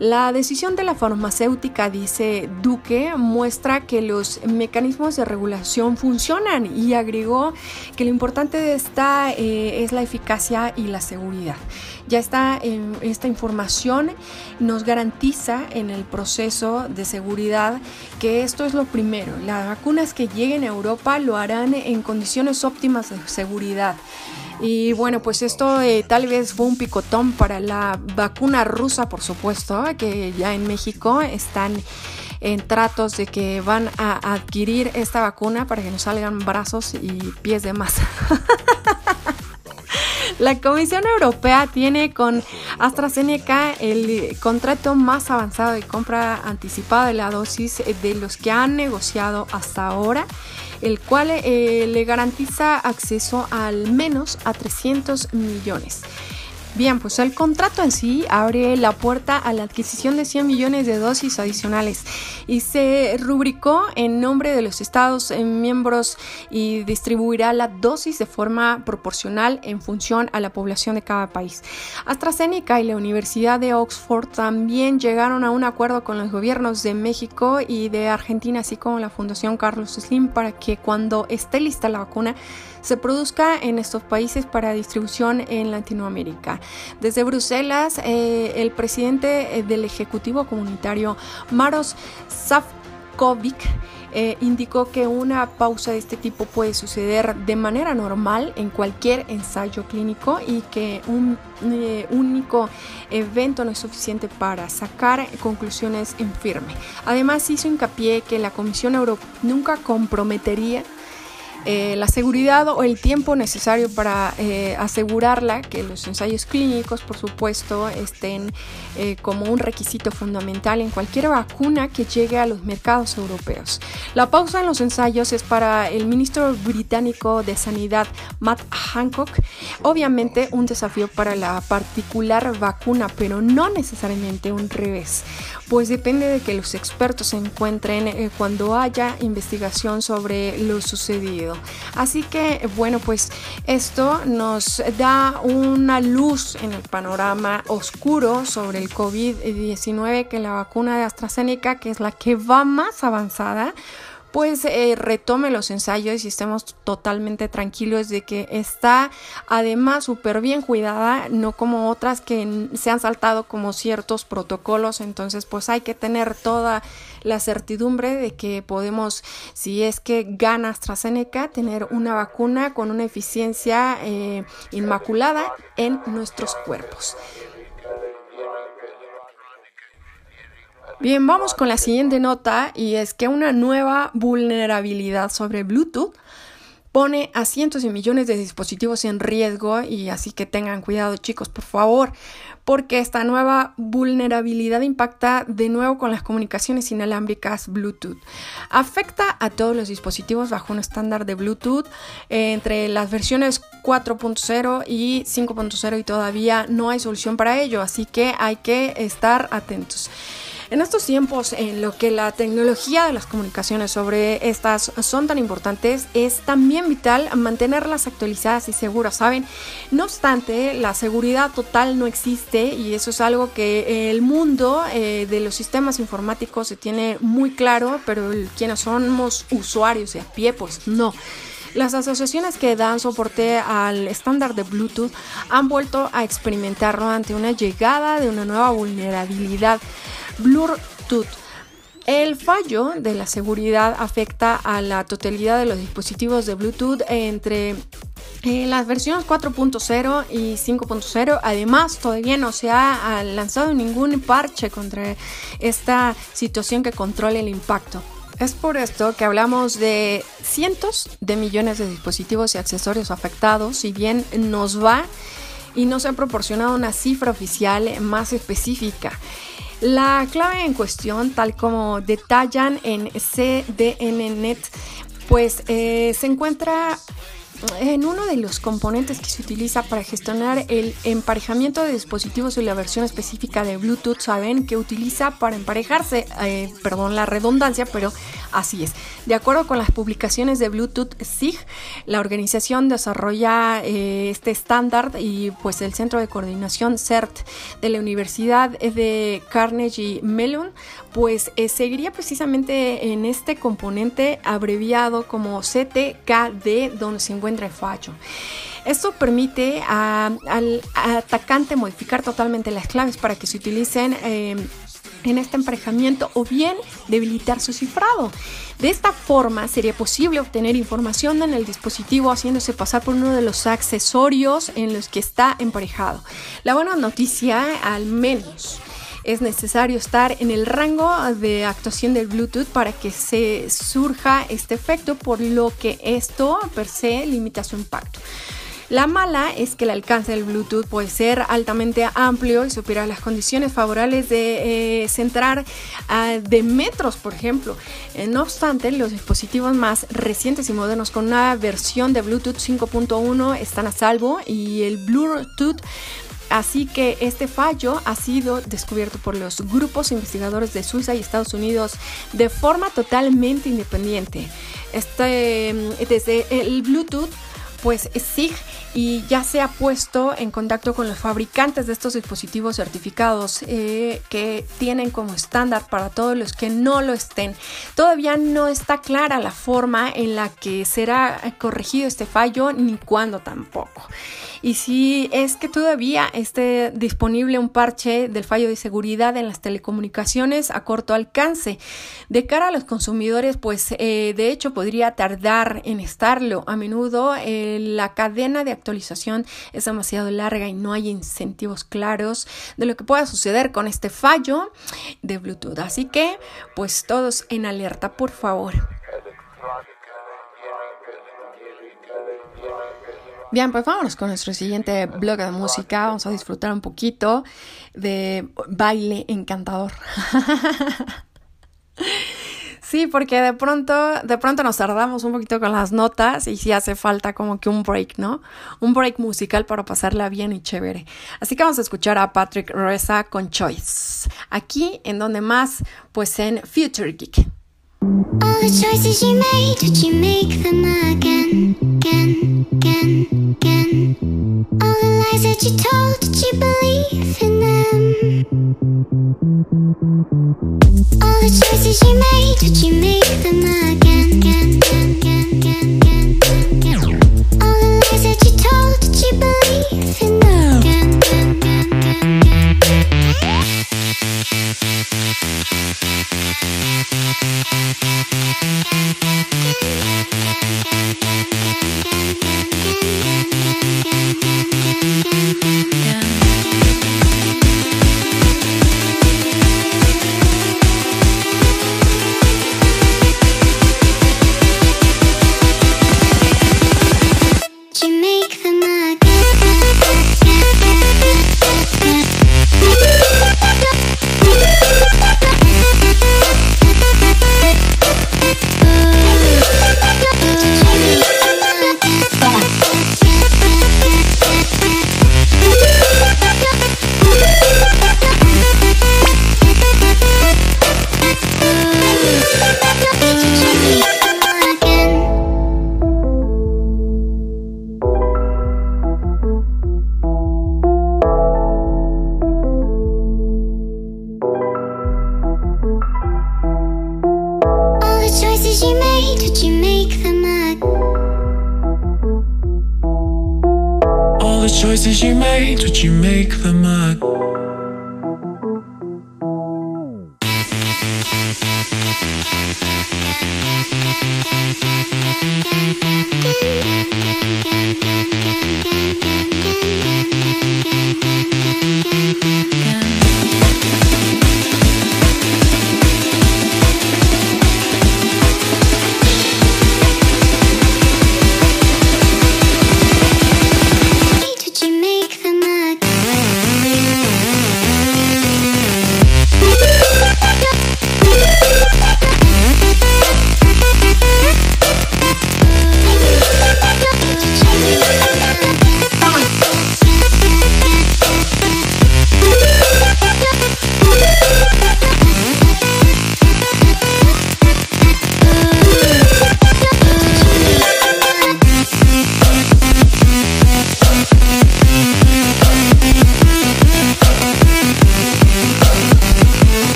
La decisión de la farmacéutica, dice Duque, muestra que los mecanismos de regulación funcionan y agregó que lo importante de esta eh, es la eficacia y la seguridad. Ya está esta información nos garantiza en el proceso de seguridad que esto es lo primero. Las vacunas que lleguen a Europa lo harán en condiciones óptimas de seguridad. Y bueno, pues esto eh, tal vez fue un picotón para la vacuna rusa, por supuesto, que ya en México están en tratos de que van a adquirir esta vacuna para que nos salgan brazos y pies de masa. *laughs* La Comisión Europea tiene con AstraZeneca el contrato más avanzado de compra anticipada de la dosis de los que han negociado hasta ahora el cual eh, le garantiza acceso al menos a 300 millones. Bien, pues el contrato en sí abre la puerta a la adquisición de 100 millones de dosis adicionales y se rubricó en nombre de los Estados miembros y distribuirá la dosis de forma proporcional en función a la población de cada país. AstraZeneca y la Universidad de Oxford también llegaron a un acuerdo con los gobiernos de México y de Argentina, así como la Fundación Carlos Slim, para que cuando esté lista la vacuna se produzca en estos países para distribución en Latinoamérica. Desde Bruselas, eh, el presidente eh, del Ejecutivo Comunitario, Maros Safcovic, eh, indicó que una pausa de este tipo puede suceder de manera normal en cualquier ensayo clínico y que un único evento no es suficiente para sacar conclusiones en. Además hizo hincapié que la Comisión Europea nunca comprometería eh, la seguridad o el tiempo necesario para eh, asegurarla que los ensayos clínicos, por supuesto, estén eh, como un requisito fundamental en cualquier vacuna que llegue a los mercados europeos. La pausa en los ensayos es para el ministro británico de Sanidad, Matt Hancock, obviamente un desafío para la particular vacuna, pero no necesariamente un revés, pues depende de que los expertos se encuentren cuando haya investigación sobre lo sucedido. Así que, bueno, pues esto nos da una luz en el panorama oscuro sobre el COVID-19 que la vacuna de AstraZeneca, que es la que va más avanzada, pues eh, retome los ensayos y estemos totalmente tranquilos de que está además súper bien cuidada, no como otras que se han saltado como ciertos protocolos, entonces pues hay que tener toda la certidumbre de que podemos, si es que gana AstraZeneca, tener una vacuna con una eficiencia eh, inmaculada en nuestros cuerpos. Bien, vamos con la siguiente nota y es que una nueva vulnerabilidad sobre Bluetooth pone a cientos de millones de dispositivos en riesgo y así que tengan cuidado chicos, por favor, porque esta nueva vulnerabilidad impacta de nuevo con las comunicaciones inalámbricas Bluetooth. Afecta a todos los dispositivos bajo un estándar de Bluetooth eh, entre las versiones 4.0 y 5.0 y todavía no hay solución para ello, así que hay que estar atentos. En estos tiempos en lo que la tecnología de las comunicaciones sobre estas son tan importantes, es también vital mantenerlas actualizadas y seguras, ¿saben? No obstante, la seguridad total no existe y eso es algo que el mundo eh, de los sistemas informáticos se tiene muy claro, pero quienes somos usuarios de a pie, pues no. Las asociaciones que dan soporte al estándar de Bluetooth han vuelto a experimentarlo ante una llegada de una nueva vulnerabilidad Bluetooth. El fallo de la seguridad afecta a la totalidad de los dispositivos de Bluetooth entre eh, las versiones 4.0 y 5.0. Además, todavía no se ha lanzado ningún parche contra esta situación que controle el impacto. Es por esto que hablamos de cientos de millones de dispositivos y accesorios afectados, si bien nos va y no se ha proporcionado una cifra oficial más específica. La clave en cuestión, tal como detallan en CDNNet, pues eh, se encuentra en uno de los componentes que se utiliza para gestionar el emparejamiento de dispositivos y la versión específica de Bluetooth, saben que utiliza para emparejarse, eh, perdón la redundancia, pero así es. De acuerdo con las publicaciones de Bluetooth SIG, la organización desarrolla eh, este estándar y pues el Centro de Coordinación CERT de la Universidad de Carnegie Mellon, pues eh, seguiría precisamente en este componente abreviado como CTKD, donde se encuentra entre fallo. Esto permite al atacante modificar totalmente las claves para que se utilicen eh, en este emparejamiento o bien debilitar su cifrado. De esta forma sería posible obtener información en el dispositivo haciéndose pasar por uno de los accesorios en los que está emparejado. La buena noticia, al menos, es necesario estar en el rango de actuación del Bluetooth para que se surja este efecto, por lo que esto per se limita su impacto. La mala es que el alcance del Bluetooth puede ser altamente amplio y supera las condiciones favorables de eh, centrar de metros, por ejemplo. Eh, no obstante, los dispositivos más recientes y modernos con una versión de Bluetooth 5.1 están a salvo y el Bluetooth Así que este fallo ha sido descubierto por los grupos investigadores de Suiza y Estados Unidos de forma totalmente independiente. Este, desde el Bluetooth pues SIG y ya se ha puesto en contacto con los fabricantes de estos dispositivos certificados eh, que tienen como estándar para todos los que no lo estén. Todavía no está clara la forma en la que será corregido este fallo ni cuándo tampoco. Y si es que todavía esté disponible un parche del fallo de seguridad en las telecomunicaciones a corto alcance. De cara a los consumidores, pues eh, de hecho podría tardar en estarlo. A menudo eh, la cadena de actualización es demasiado larga y no hay incentivos claros de lo que pueda suceder con este fallo de Bluetooth. Así que, pues todos en alerta, por favor. Bien, pues vámonos con nuestro siguiente blog de música. Vamos a disfrutar un poquito de baile encantador. *laughs* Sí, porque de pronto, de pronto nos tardamos un poquito con las notas y sí hace falta como que un break, ¿no? Un break musical para pasarla bien y chévere. Así que vamos a escuchar a Patrick Reza con Choice. Aquí en donde más, pues en Future Geek. All the choices you made, did you make them again, again, again, again? All the lies that you told, did you believe in them? the choices you made, did you make them again? All the lies that you told, did you believe them?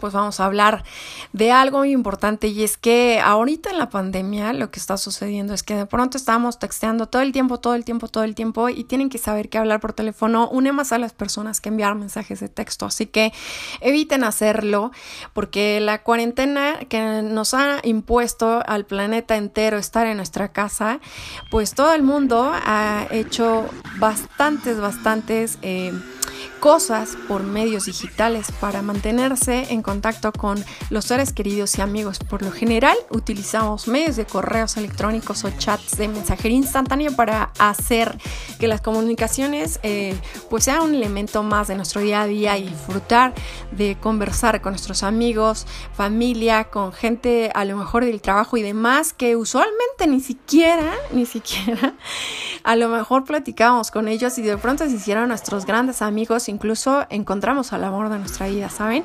Pues vamos a hablar de algo muy importante y es que ahorita en la pandemia lo que está sucediendo es que de pronto estamos texteando todo el tiempo, todo el tiempo, todo el tiempo y tienen que saber que hablar por teléfono une más a las personas que enviar mensajes de texto. Así que eviten hacerlo porque la cuarentena que nos ha impuesto al planeta entero estar en nuestra casa, pues todo el mundo ha hecho bastantes, bastantes... Eh, cosas por medios digitales para mantenerse en contacto con los seres queridos y amigos. Por lo general utilizamos medios de correos electrónicos o chats de mensajería instantánea para hacer que las comunicaciones eh, pues sean un elemento más de nuestro día a día y disfrutar de conversar con nuestros amigos, familia, con gente a lo mejor del trabajo y demás que usualmente ni siquiera, *laughs* ni siquiera a lo mejor platicamos con ellos y de pronto se hicieron nuestros grandes amigos incluso encontramos al amor de nuestra vida, ¿saben?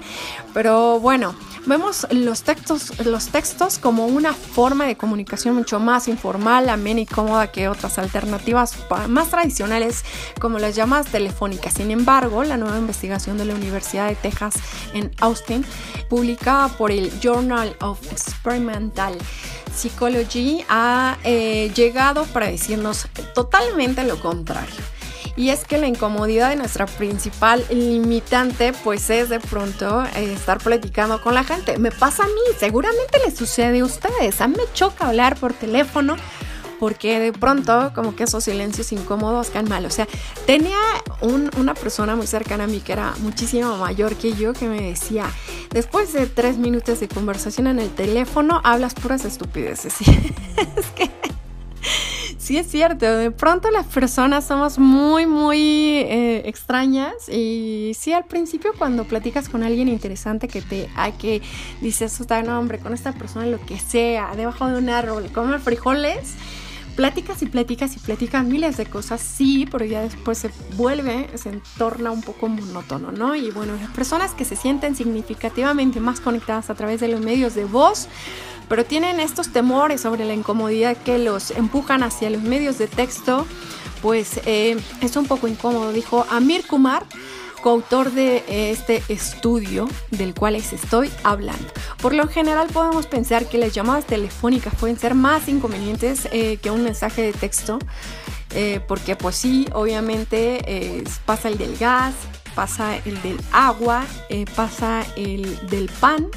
Pero bueno, vemos los textos, los textos como una forma de comunicación mucho más informal, amena y cómoda que otras alternativas más tradicionales como las llamadas telefónicas. Sin embargo, la nueva investigación de la Universidad de Texas en Austin, publicada por el Journal of Experimental Psychology, ha eh, llegado para decirnos totalmente lo contrario. Y es que la incomodidad de nuestra principal limitante pues es de pronto eh, estar platicando con la gente. Me pasa a mí, seguramente les sucede a ustedes. A mí me choca hablar por teléfono porque de pronto como que esos silencios incómodos caen mal. O sea, tenía una persona muy cercana a mí que era muchísimo mayor que yo que me decía, después de tres minutos de conversación en el teléfono, hablas puras estupideces. *laughs* es que sí es cierto, de pronto las personas somos muy, muy eh, extrañas y sí al principio cuando platicas con alguien interesante que te hay que dices, no hombre, con esta persona lo que sea, debajo de un árbol, come frijoles, platicas y platicas y platicas miles de cosas, sí, pero ya después se vuelve, se torna un poco monótono, ¿no? Y bueno, las personas que se sienten significativamente más conectadas a través de los medios de voz, pero tienen estos temores sobre la incomodidad que los empujan hacia los medios de texto, pues eh, es un poco incómodo, dijo Amir Kumar, coautor de este estudio del cual les estoy hablando. Por lo general podemos pensar que las llamadas telefónicas pueden ser más inconvenientes eh, que un mensaje de texto, eh, porque pues sí, obviamente pasa el del gas, pasa el del agua, pasa el del pan.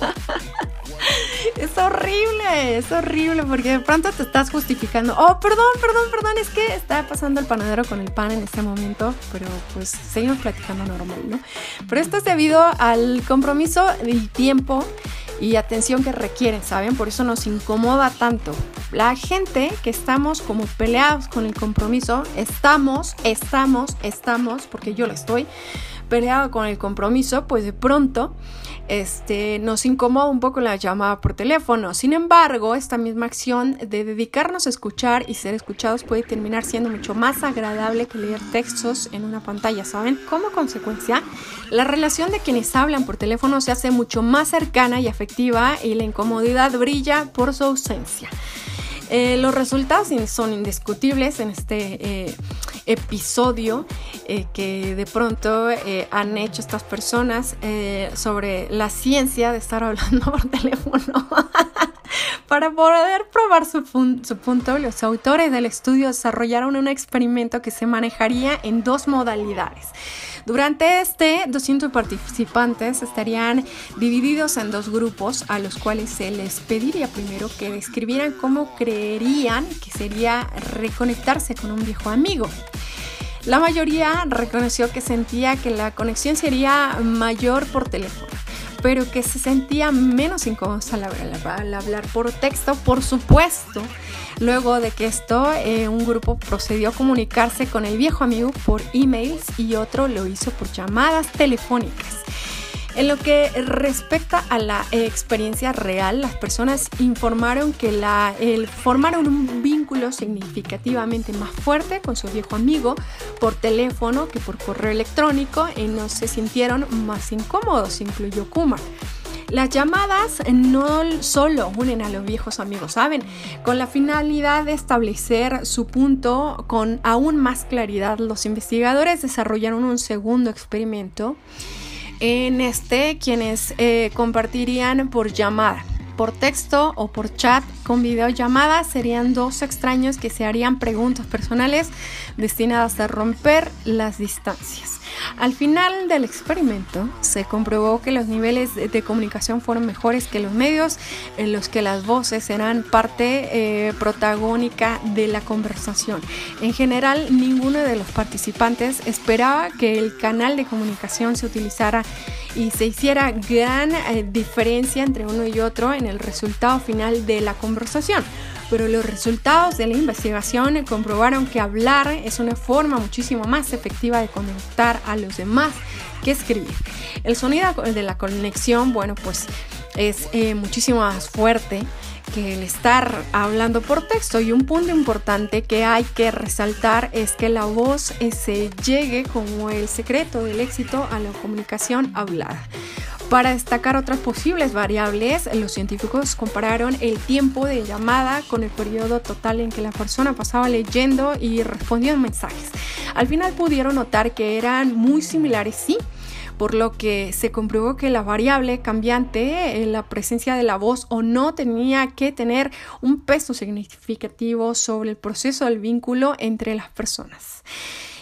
*laughs* *laughs* Es horrible, es horrible porque de pronto te estás justificando. Oh, perdón, perdón, perdón, es que está pasando el panadero con el pan en este momento, pero pues seguimos platicando normal, ¿no? Pero esto es debido al compromiso y tiempo y atención que requieren, ¿saben? Por eso nos incomoda tanto. La gente que estamos como peleados con el compromiso, estamos, estamos, estamos, porque yo lo estoy, peleado con el compromiso, pues de pronto este, nos incomoda un poco la llamada por teléfono. Sin embargo, esta misma acción de dedicarnos a escuchar y ser escuchados puede terminar siendo mucho más agradable que leer textos en una pantalla, ¿saben? Como consecuencia, la relación de quienes hablan por teléfono se hace mucho más cercana y afectiva y la incomodidad brilla por su ausencia. Eh, los resultados son indiscutibles en este eh, episodio eh, que de pronto han hecho estas personas sobre la ciencia de estar hablando *laughs* por teléfono. *laughs* Para poder probar su, su, punto, los autores del estudio desarrollaron un experimento que se manejaría en dos modalidades. Durante este, 200 participantes estarían divididos en dos grupos a los cuales se les pediría primero que describieran cómo creerían que sería reconectarse con un viejo amigo. La mayoría reconoció que sentía que la conexión sería mayor por teléfono pero que se sentía menos incómodos al, hablar por texto, por supuesto. Luego de que esto, eh, un grupo procedió a comunicarse con el viejo amigo por emails y otro lo hizo por llamadas telefónicas. En lo que respecta a la experiencia real, las personas informaron que la, el, formaron un vínculo significativamente más fuerte con su viejo amigo por teléfono que por correo electrónico y no se sintieron más incómodos, incluyó Kumar. Las llamadas no solo unen a los viejos amigos, ¿saben? Con la finalidad de establecer su punto con aún más claridad, los investigadores desarrollaron un segundo experimento En este, quienes eh, compartirían por llamada por texto o por chat con videollamada serían dos extraños que se harían preguntas personales destinadas a romper las distancias. Al final del experimento se comprobó que los niveles de comunicación fueron mejores que los medios en los que las voces eran parte eh, protagónica de la conversación. En general, ninguno de los participantes esperaba que el canal de comunicación se utilizara y se hiciera gran eh, diferencia entre uno y otro en el resultado final de la conversación pero los resultados de la investigación comprobaron que hablar es una forma muchísimo más efectiva de conectar a los demás que escribir. El sonido de la conexión, bueno, pues es eh, muchísimo más fuerte que el estar hablando por texto y un punto importante que hay que resaltar es que la voz eh, se llegue como el secreto del éxito a la comunicación hablada. Para destacar otras posibles variables, los científicos compararon el tiempo de llamada con el periodo total en que la persona pasaba leyendo y respondiendo mensajes. Al final pudieron notar que eran muy similares, sí, por lo que se comprobó que la variable cambiante, en la presencia de la voz o no, tenía que tener un peso significativo sobre el proceso del vínculo entre las personas.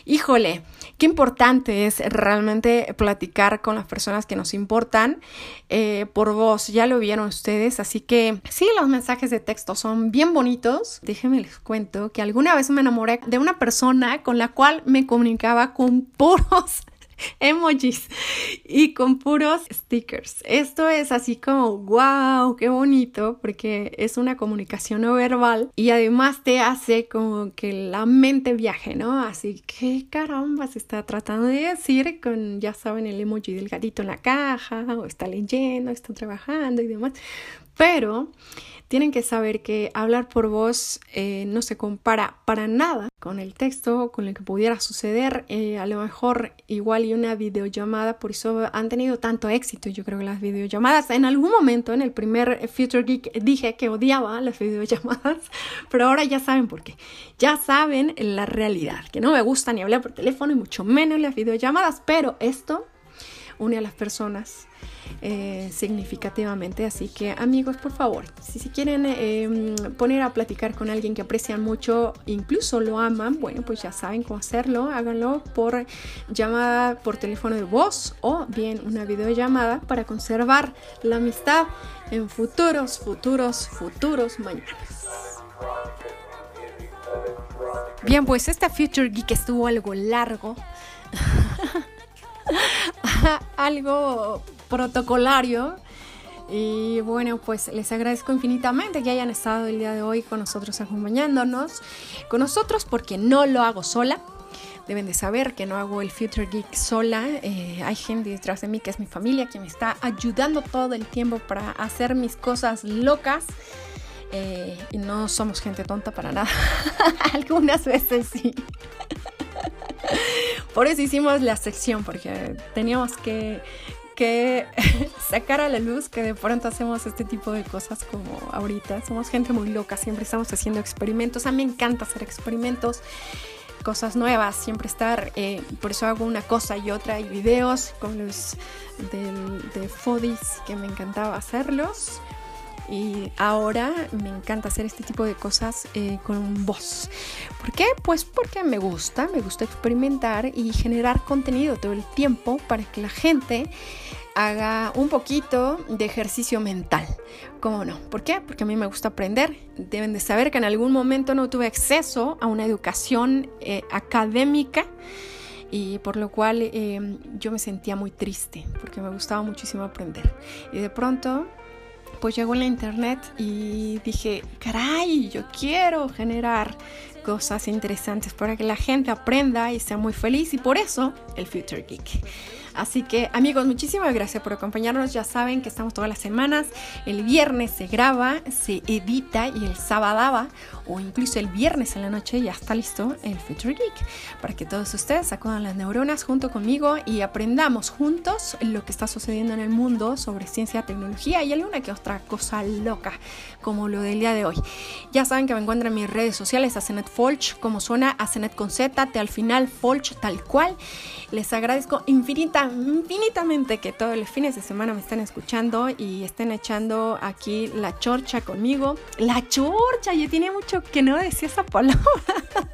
Híjole, qué importante es realmente platicar con las personas que nos importan eh, por voz. Ya lo vieron ustedes, así que sí, los mensajes de texto son bien bonitos. Déjenme les cuento que alguna vez me enamoré de una persona con la cual me comunicaba con puros *laughs* emojis y con puros stickers. Esto es así como, wow, qué bonito, porque es una comunicación no verbal y además te hace como que la mente viaje, ¿no? Así que caramba se está tratando de decir con, ya saben, el emoji del gatito en la caja, o está leyendo, está trabajando y demás. Pero tienen que saber que hablar por voz eh, no se compara para nada con el texto, con lo que pudiera suceder. Eh, a lo mejor igual y una videollamada, por eso han tenido tanto éxito. Yo creo que las videollamadas, en algún momento en el primer Future Geek dije que odiaba las videollamadas, *laughs* pero ahora ya saben por qué. Ya saben la realidad, que no me gusta ni hablar por teléfono y mucho menos las videollamadas, pero esto une a las personas eh, significativamente. Así que amigos, por favor, si se quieren em, poner a platicar con alguien que aprecian mucho, incluso lo aman, bueno, pues ya saben cómo hacerlo. Háganlo por llamada por teléfono de voz o bien una videollamada para conservar la amistad en futuros, futuros, futuros mañanas. Bien, pues esta Future Geek estuvo algo largo. *laughs* *laughs* algo protocolario. Y bueno, pues les agradezco infinitamente que hayan estado el día de hoy con nosotros acompañándonos. Con nosotros porque no lo hago sola. Deben de saber que no hago el Future Geek sola. Eh, hay gente detrás de mí que es mi familia que me está ayudando todo el tiempo para hacer mis cosas locas. Eh, y no somos gente tonta para nada. *laughs* Algunas veces sí. Por eso hicimos la sección, porque teníamos que, *laughs* sacar a la luz que de pronto hacemos este tipo de cosas como ahorita. Somos gente muy loca, siempre estamos haciendo experimentos. A mí me encanta hacer experimentos, cosas nuevas, siempre estar. Eh, por eso hago una cosa y otra y videos con los de Fodis que me encantaba hacerlos y ahora me encanta hacer este tipo de cosas eh, con voz. ¿Por qué? Pues porque me gusta, me gusta experimentar y generar contenido todo el tiempo para que la gente haga un poquito de ejercicio mental. ¿Cómo no? ¿Por qué? Porque a mí me gusta aprender. Deben de saber que en algún momento no tuve acceso a una educación eh, académica y por lo cual eh, yo me sentía muy triste porque me gustaba muchísimo aprender. Y de pronto pues llegó la internet y dije, caray, yo quiero generar cosas interesantes para que la gente aprenda y sea muy feliz y por eso el Future Geek. Así que amigos, muchísimas gracias por acompañarnos. Ya saben que estamos todas las semanas. El viernes se graba, se edita y el sábado o incluso el viernes en la noche ya está listo el Future Geek para que todos ustedes sacudan las neuronas junto conmigo y aprendamos juntos lo que está sucediendo en el mundo sobre ciencia, tecnología y alguna que otra cosa loca como lo del día de hoy. Ya saben que me encuentran en mis redes sociales, Asenet Folch, como suena, Asenet con Z, te al final, Folch tal cual. Les agradezco infinita, infinitamente que todos los fines de semana me estén escuchando y estén echando aquí la chorcha conmigo. La chorcha, yo tenía mucho que no decía esa palabra. *laughs*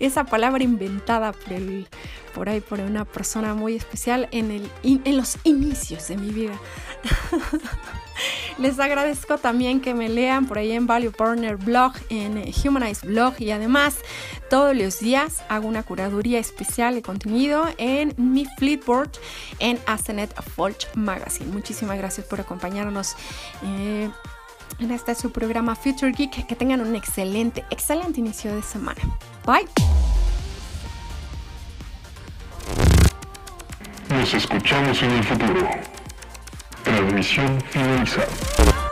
esa palabra inventada por, el, por ahí por una persona muy especial en, el, en los inicios de mi vida. *laughs* *laughs* Les agradezco también que me lean por ahí en Value Partner Blog, en Humanize Blog y además todos los días hago una curaduría especial de contenido en mi Flipboard en Asenet Folch Magazine. Muchísimas gracias por acompañarnos. Eh, en este su programa Future Geek. Que tengan un excelente, excelente inicio de semana. Bye. Nos escuchamos en el futuro. Transmisión finalizada.